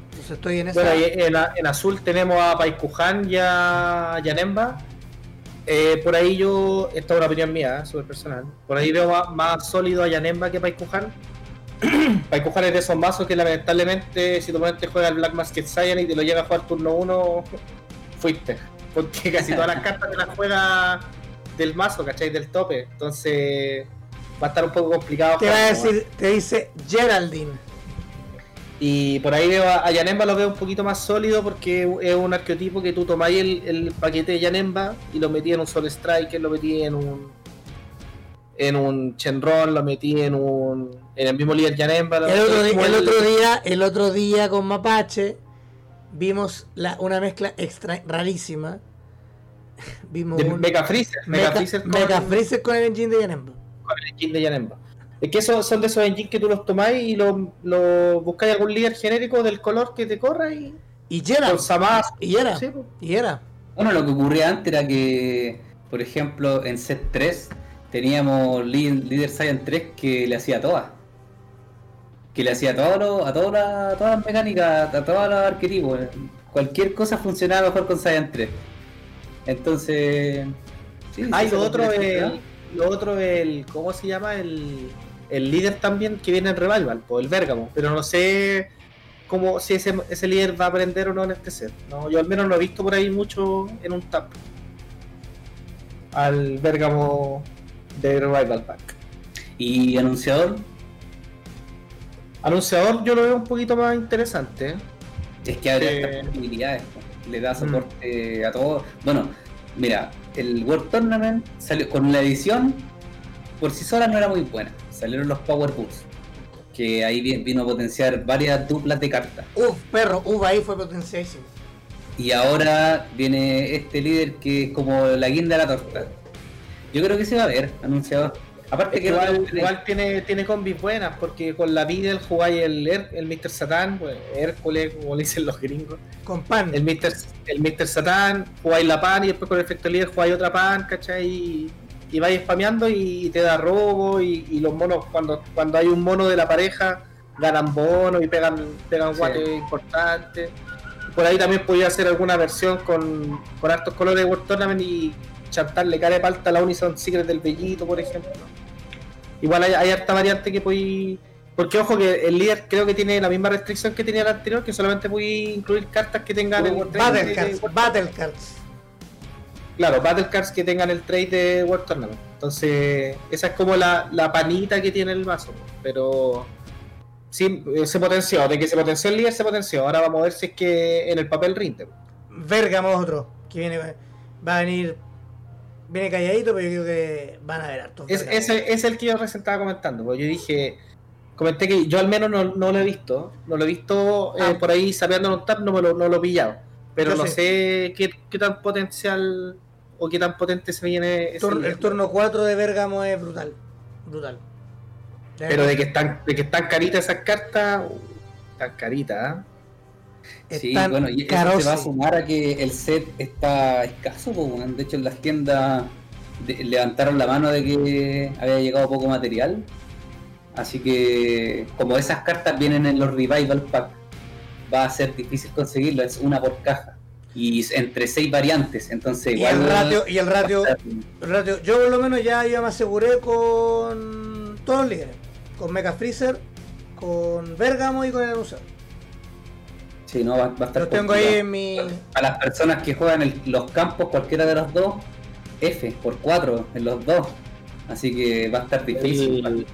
Entonces estoy en esa. Bueno, y en, en azul tenemos a Paikuhan y a Yanemba. Eh, por ahí yo, esta es una opinión mía, ¿eh? súper personal. Por ahí veo más, más sólido a Yanemba que Paikuhan. Paikuhan es de esos mazos que lamentablemente si tu oponente juega el Black Masked Saiyan y te lo llega a jugar turno 1, fuiste. Porque casi todas las cartas te las juega del mazo, ¿cachai? Del tope. Entonces va a estar un poco complicado. Te va a decir, te dice Geraldine. Y por ahí veo a, a Yanemba lo veo un poquito más sólido porque es un arqueotipo que tú tomáis el, el paquete de Yanemba y lo metí en un Soul Striker, lo metí en un en un Shenron, lo metí en un en el mismo líder Yanemba. El otro, el día, el otro día con Mapache vimos la, una mezcla extra rarísima. Vimos de un Mecha Freezer, Mecha, Freezer con, Mecha Freezer con el engine de Yanemba. con el engine de Yanemba. Es que esos son de esos engines que tú los tomáis y lo, lo buscáis algún líder genérico del color que te corra y Y Samaz. Y era. Sí, pues. Y era. Bueno, lo que ocurría antes era que, por ejemplo, en set 3 teníamos líder Saiyan 3 que le hacía todas. Que le hacía todo lo- a todas las todas las mecánicas, a todos los arquetipos. Cualquier cosa funcionaba mejor con Saiyan 3. Entonces. Sí, Ah, y lo otro el, lo otro el, ¿cómo se llama? El, el líder también que viene en Revival, pues, el Bergamo, pero no sé cómo si ese, ese líder va a aprender o no en este set. No, yo al menos lo he visto por ahí mucho en un tap. Al Bergamo de Revival Pack. Y anunciador, Anunciador yo lo veo un poquito más interesante. ¿eh? Es que abre estas posibilidades, po. le Mm. da soporte a todo. Bueno, mira, el World Tournament salió con la edición, por sí sola no era muy buena. Salieron los Power Boosts, que ahí vi- vino a potenciar varias duplas de cartas. Uf, perro, uf, ahí fue potenciadísimo. Y ahora viene este líder que es como la guinda de la torta. Yo creo que se va a ver anunciado. Aparte Es que no igual, igual tiene, tiene combis buenas, porque con la Videl jugáis el, el Mr. Satan, pues, Hércules, como le dicen los gringos. Con pan. el Mr. El Mr. Satan, jugáis la pan y después con el efecto líder jugáis otra pan, ¿cachai? Y, vais spameando y te da robo y, y los monos, cuando, cuando hay un mono de la pareja, ganan bonos y pegan, pegan Sí. guates importantes. Por ahí también podía hacer alguna versión con, con hartos colores de World Tournament y chantarle cara de palta a la Unison Secret del Bellito, por ejemplo. Igual hay, hay harta variante que podéis... Porque ojo que el líder creo que tiene la misma restricción que tenía el anterior, que solamente podéis incluir cartas que tengan el trade Battle Cards, Battle Cards. Claro, Battle Cards que tengan el trade de World Tournament. Entonces, esa es como la, la panita que tiene el mazo. Pero sí, eh, se potenció. De que se potenció el líder, se potenció. Ahora vamos a ver si es que en el papel rinde. Bergamo otro, que viene, va a venir, viene calladito, pero yo creo que van a ver hartos. Es, ese es el que yo recién estaba comentando. Porque yo dije, comenté que yo al menos no, no lo he visto. No lo he visto eh, Ah. por ahí sapeando en un tap, no, me lo, no lo he pillado. Pero Yo no sí. sé qué, qué tan potencial o qué tan potente se viene ese Tur- líder. el turno 4 de Bergamo es brutal. Brutal. Pero de que están, de que están caritas esas cartas, están caritas, ¿ah? Sí, Están bueno, y eso se va a sumar a que el set está escaso, de hecho en las tiendas de- levantaron la mano de que había llegado poco material, así que como esas cartas vienen en los revival pack, va a ser difícil conseguirlo, es una por caja y entre seis variantes, entonces Y igual el ratio, y el ratio, el ratio, yo por lo menos ya, ya me aseguré con todos los líderes. Con Mecha Freezer, con Bergamo y con el anunciador. Sí, no, va, va a estar Los tengo ahí en mi. A las personas que juegan el- los campos, cualquiera de los dos, F por 4 en los dos. Así que va a estar difícil. El-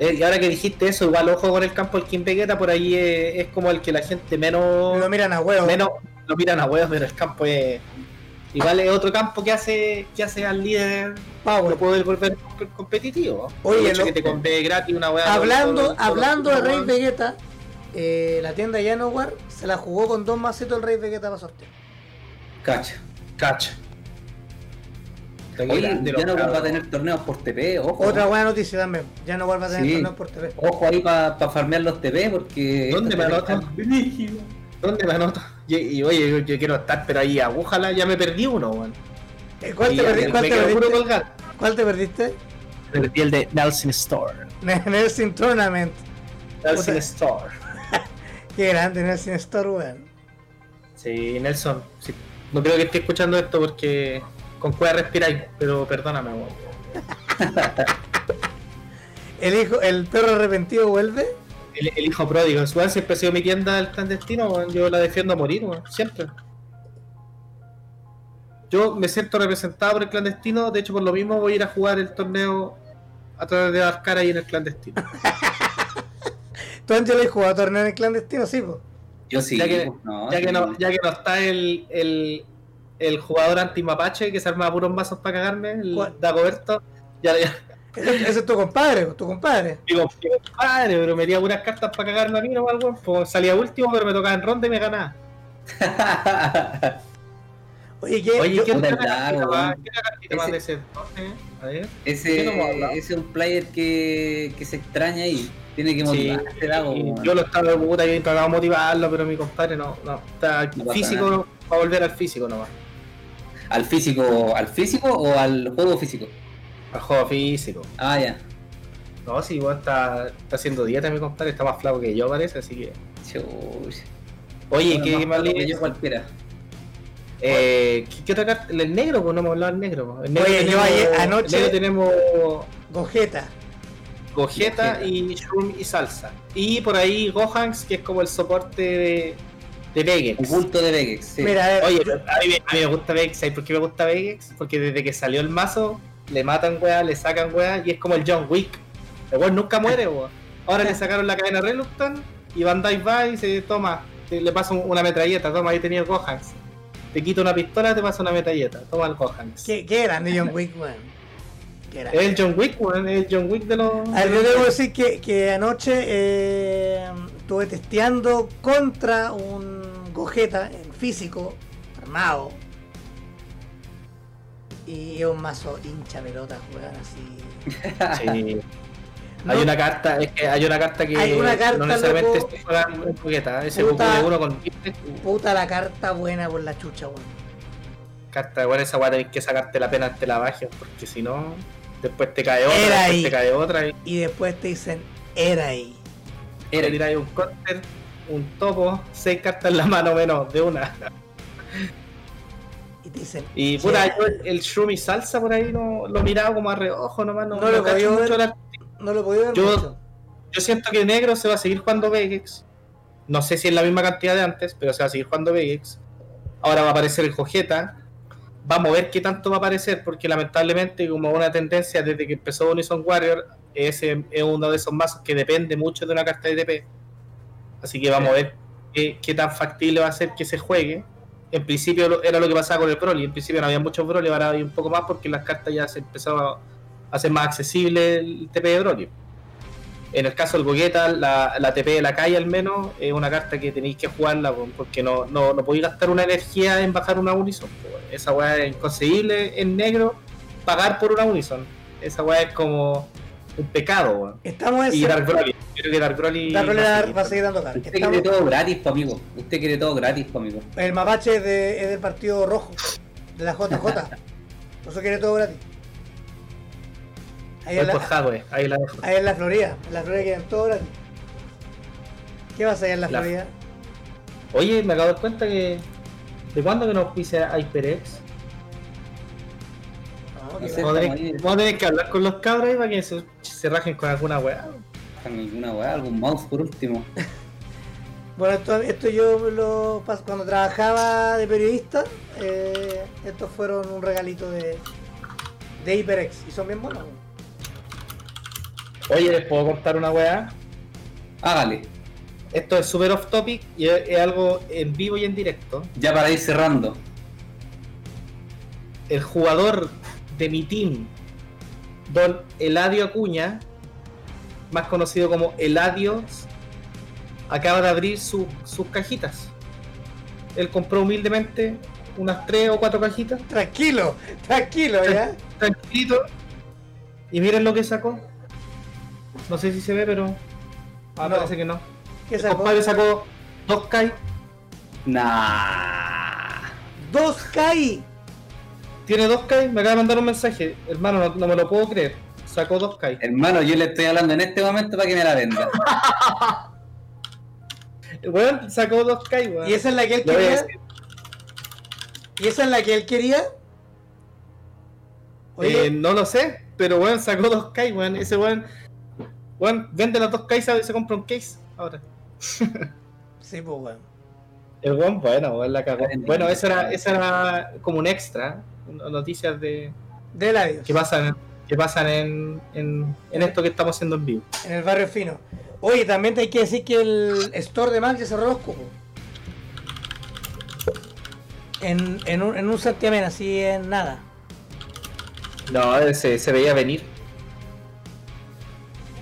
y ahora que dijiste eso, igual ojo con el campo del King Vegeta, por ahí es, es como el que la gente menos, Lo miran a huevo. menos lo miran a huevos, pero el campo es. Igual es otro campo que hace que hace al líder Power. lo puede volver comp- competitivo. Oye, lo- que te compre gratis una weá. Hablando, todo- todo- hablando de todo- Rey Vegeta, eh, la tienda Janowar se la jugó con dos macetos el Rey Vegeta para sorteo. Cacha. Cacha. Oye, ya no va a tener torneos por TP, ojo. Otra buena noticia también. Janowar va a tener Sí. torneos por TV. Ojo ahí para farmear los TP porque. ¿Dónde me brígidos. ¿Dónde me anoto? Y, y, oye, yo, yo quiero estar, pero ahí agújala, ya me perdí uno, weón. Eh, ¿Cuál, te ya perdiste? me- ¿Cuál te perdiste? colgar. ¿Cuál te perdiste? Me perdí el de Nelson Store. Nelson Tournament. Nelson Puta. Store. Qué grande Nelson Store, weón. Sí, Nelson. sí. No creo que esté escuchando esto porque con cueva respiráis, pero perdóname, weón. El hijo, el perro arrepentido vuelve. El, el hijo pródigo. Su siempre ha sido mi tienda del clandestino, weón. Yo la defiendo a morir, weón. Siempre. Yo me siento representado por el clandestino. De hecho, por lo mismo voy a ir a jugar el torneo a través de Arcar ahí en el clandestino. ¿Tú antes le has jugado torneo en el clandestino? Sí, pues. Yo sí. ya, que, no, ya, sí. que no, ya que no está el, el, el jugador anti-mapache que se armaba puros mazos para cagarme, el ¿Cuál? Dagoberto. Ya, ya. Ese, ese es tu compadre, tu compadre. Digo, padre, pero me dio puras cartas para cagarme a mí, no algo. Pues salía último, pero me tocaba en ronda y me ganaba. Oye, ¿qué? Oye, Yo- ¿qué otra cartita cartita más Ese- de ese entonces? A ver. ese, es un player que, que se extraña ahí. Tiene que Sí, motivarse, Dago, y weón. yo lo estaba de puta y trataba de motivarlo, pero mi compadre no, no. Está No físico, va a volver al físico nomás. ¿Al físico, al físico o al juego físico? Al juego físico. Ah, ya. No, sí, igual está, está haciendo dieta mi compadre, está más flaco que yo parece, así que. Chuch. Oye, Bueno, ¿qué le- que yo cualquiera. Eh, ¿qué, qué otra carta? El negro, pues no hemos hablado del negro. pues. El negro Oye, yo ayer- anoche- el negro tenemos Gojeta. Gogeta. y Shroom y Salsa. Y por ahí Gohanks, que es como el soporte de, de Vegex. Oculto de Vegex, sí. Mira, Oye, a mí, me- a mí me gusta Vegex. ¿Sabes por qué me gusta Vegex? Porque desde que salió el mazo, le matan weá, le sacan weá, y es como el John Wick. El weón nunca muere, weón. Ahora le sacaron la cadena Reluctant y Van Dyke va y se toma, le pasa un- una metralleta. Toma, ahí tenía el Gohanks. Te quito una pistola, te pasa una metralleta. Toma el Gohanks. qué, qué grande John Wick, weón. Es el John Wick, weón. Es el John Wick de los. A ver, yo debo decir que, que anoche eh, estuve testeando contra un Gogeta en físico, armado. Y es un mazo hincha pelota, weón, así. Sí. No, Hay una carta, es que hay una carta que Hay una carta, no necesariamente loco. se juega en jugueta. Ese Puta. De uno con Puta la carta buena por la chucha, weón. carta, bueno, esa weá tenés que sacarte la pena ante la baja, porque si no, después te cae otra, Era después ahí. te cae otra y Y después te dicen, era ahí. Era tiráis un counter, un topo, seis cartas en la mano menos de una. Y dicen, Y puta, "Ya". yo el, el Shroom y salsa por ahí no lo miraba como a reojo nomás, no, No no lo podía ver. la- no lo podía ver Yo- mucho. Yo siento que negro se va a seguir jugando Vegex. No sé si es la misma cantidad de antes, pero se va a seguir jugando Vegex. Ahora va a aparecer el Jojeta. Vamos a ver qué tanto va a aparecer, porque lamentablemente, como una tendencia desde que empezó Unison Warrior, ese es uno de esos mazos que depende mucho de una carta de TP. Así que vamos a ver qué, tan factible va a ser que se juegue. En principio era lo que pasaba con el Broly. En principio no había muchos Broly, ahora hay un poco más porque las cartas ya se empezaba a hacer más accesible el TP de Broly. En el caso del Gogeta, la, TP de la calle al menos es una carta que tenéis que jugarla po, porque no, no, no podéis gastar una energía en bajar una Unison. Esa weá es inconcebible en negro pagar por una Unison. Esa weá es como un pecado. weón. Estamos en Y Dark Broly. Creo que Dark Broly. Dark Broly va a seguir. va a seguir dando cara. Usted Estamos- quiere todo gratis, pa' amigo. Usted quiere todo gratis, pa' amigo. El mapache es, de- es del partido rojo, de la JJ. Por eso quiere todo gratis. Ahí en, la, ahí la dejo. ahí en la Florida. En la Florida quieren todo gratis. ¿Qué vas a hacer en la, La- Florida? Oye, me acabo de dar cuenta que. ¿De cuándo que nos pise HyperX? Vamos a tener, que hablar con los cabros ahí para que se, se rajen con alguna weá. Con alguna weá, algún mouse por último. Bueno, esto, esto yo lo pas- cuando trabajaba de periodista, eh, estos fueron un regalito de, de HyperX y son bien buenos. Oye, ¿les puedo contar una weá? Hágale. Esto es super off topic y es, es algo en vivo y en directo. Ya para ir cerrando. El jugador de mi team, Don Eladio Acuña, más conocido como Eladio, acaba de abrir su- sus cajitas. Él compró humildemente unas tres o cuatro cajitas, Tranquilo, tranquilo, ¿ya? tranquilito. Y miren lo que sacó. No sé si se ve, pero. Ah, No. parece que no. ¿Qué El sacó? compadre sacó dos Kai. Nah. Dos KI. Tiene dos Kai, me acaba de mandar un mensaje. Hermano, no, no me lo puedo creer. sacó 2K. Hermano, yo le estoy hablando en este momento para que me la venda. Weón, sacó 2K, weón. ¿Y esa es la que él quería? ¿Y esa es la que él quería? Oye, eh, no lo sé, pero weón, sacó 2K, weón. Ese weón, weón, vende las 2K y se- se compra un case ahora. sí, pues, weón. El weón, bueno, weón, la cagó. Bueno, eso era, eso era como un extra, noticias de De labios. que pasan, que pasan en, en, en esto que estamos haciendo en vivo. En el barrio fino. Oye, también te hay que decir que el store de Max ya cerró los cupos. En, en, un, en un santiamén, así en nada. No, se, se veía venir.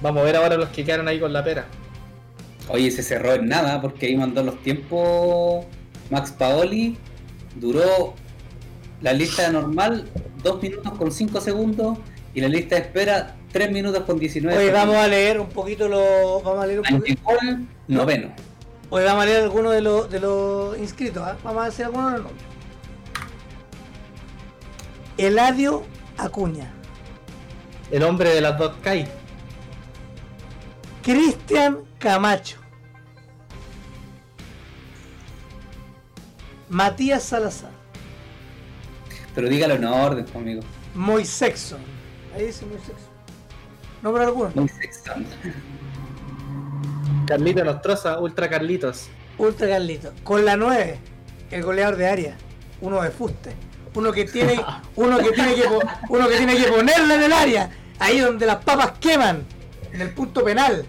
Vamos a ver ahora los que quedaron ahí con la pera. Oye, se cerró en nada porque ahí mandó los tiempos Max Paoli. Duró la lista normal 2 minutos con 5 segundos y la lista de espera 3 minutos con 19 Oye, segundos. vamos a leer un poquito los. Vamos a leer un poquito. Noveno. Hoy vamos a leer algunos de los, de los inscritos. ¿ah? Vamos a decir algunos de los nombres. Eladio Acuña. El hombre de las 2K. Cristian Camacho. Matías Salazar. Pero dígalo en orden, pues, amigo. Moisexon. Ahí dice Moisexon. Nombre alguno. Muy sexón. Carlitos Nostroza, Ultra Carlitos. Ultra Carlito. Con la 9, el goleador de área. Uno de fuste. Uno que tiene, uno que tiene que uno que tiene que ponerla en el área. Ahí donde las papas queman. En el punto penal.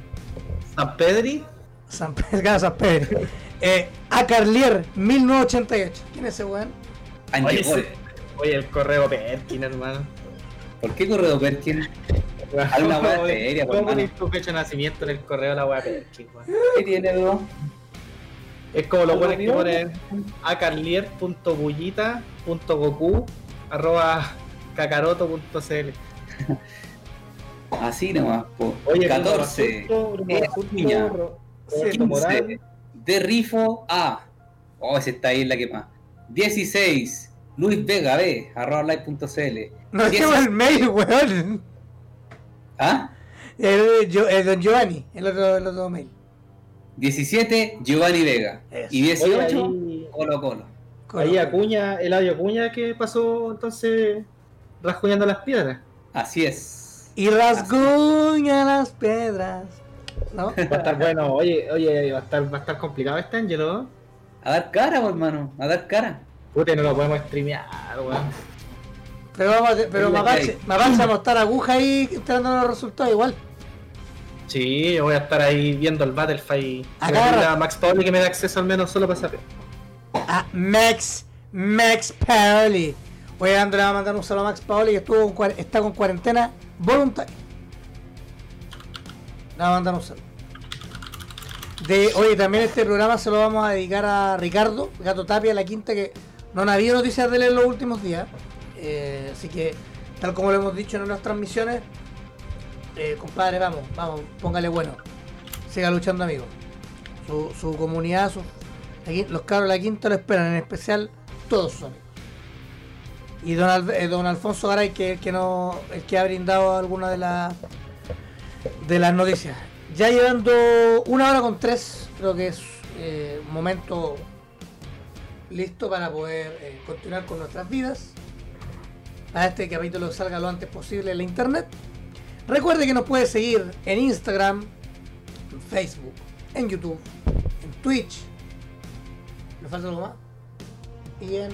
San Pedri. San Pedro, San Pedro. Eh, a Carlier, 1988. ¿Quién es ese weón? Ese- oye, el correo Perkin, hermano. ¿Por qué correo Perkin? Haz una weá seria, ¿Cómo pones tu fecha de nacimiento en el correo de la weá Perkin, weón? ¿Qué tiene, bro? Es como ¿Algo buenos que ponen acarlier.bullita.goku arroba kakaroto.cl Así nomás, po. Oye, 14. es niña. Roberto Morán. 15. De Rifo A. Oh, ese está ahí en la que más. 16. Luis Vega B. Arroba live.cl. No tengo el mail, weón. ¿Ah? El, yo- el don Giovanni, el otro, el otro mail. 17. Giovanni Vega. Eso. Y 18. Oye, ahí, Colo Colo. ahí Acuña, Eladio Acuña, que pasó entonces rasguñando las piedras. Así es. Y rasguña las piedras. ¿No? Va a estar bueno, oye, oye, va a estar, va a estar complicado este Angelo. A dar cara, hermano. A dar cara. Puta, no lo podemos streamear, weón. Pero vamos a, pero Mapache. Mapache a mostrar aguja ahí entrando los resultados igual. Sí, yo voy a estar ahí viendo el Battlefield. Acá Max Pauli que me dé acceso al menos solo para saber. A Max, Max Paoli. Oye, André le va a mandar un saludo a Max Paoli que estuvo con está con cuarentena voluntaria. Le va a mandar un saludo. De, oye, también este programa se lo vamos a dedicar a Ricardo, Gato Tapia, la quinta, que no ha habido noticias de él en los últimos días. Eh, así que, tal como lo hemos dicho en nuestras transmisiones, eh, compadre, vamos, vamos, póngale bueno. Siga luchando, amigo. Su, su comunidad, su, los cabros de la quinta lo esperan, en especial todos sus amigos. Y don, eh, don Alfonso Garay, que, que no, el que ha brindado alguna de las de las noticias. Ya llevando una hora con tres, creo que es eh, momento listo para poder eh, continuar con nuestras vidas. Para este capítulo salga lo antes posible en la internet. Recuerde que nos puede seguir en Instagram, en Facebook, en YouTube, en Twitch. ¿Me falta algo más? Y en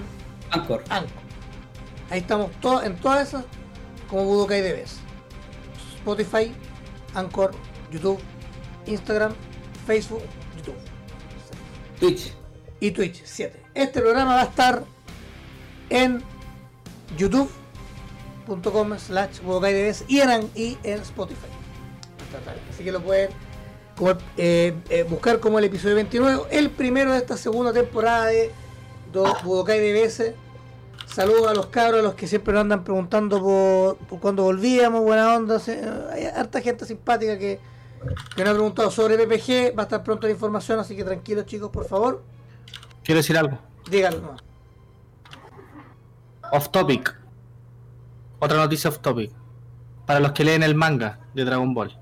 Anchor. Anchor. Ahí estamos to- en todas esas como Budokai DBs. Spotify, Anchor, YouTube, Instagram, Facebook, YouTube. Twitch. Y Twitch 7. Este programa va a estar en youtube.com slash y en, y en Spotify. Así que lo pueden eh, eh, buscar como el episodio 29, el primero de esta segunda temporada de Do- Budokai DBS. Saludos a los cabros, a los que siempre nos andan preguntando por, por cuando volvíamos, buena onda. Hay harta gente simpática que, que nos ha preguntado sobre PPG. Va a estar pronto la información, así que tranquilos chicos, por favor. Quiero decir algo. Díganlo nomás. Off topic. Otra noticia off topic. para los que leen el manga de Dragon Ball.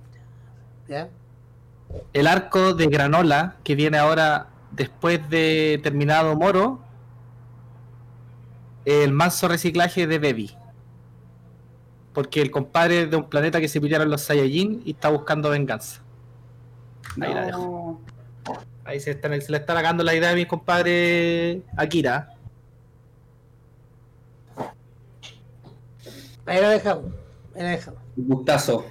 ¿Ya? El arco de Granola, que viene ahora después de terminado Moro, el manso reciclaje de Baby. Porque el compadre es de un planeta que se pillaron los Saiyajin y está buscando venganza. Ahí la dejo. Ahí se, están- se le está sacando la idea de mi compadre Akira. Ahí la dejamos. Ahí la dejamos. Un gustazo.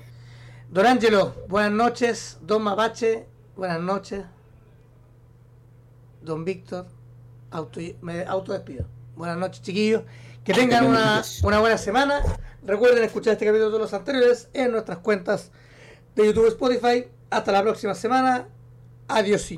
Don Ángelo, buenas noches. Don Mapache, buenas noches. Don Víctor, auto, me autodespido. Buenas noches, chiquillos. Que tengan una, una buena semana. Recuerden escuchar este capítulo de los anteriores en nuestras cuentas de YouTube y Spotify. Hasta la próxima semana. Adiós.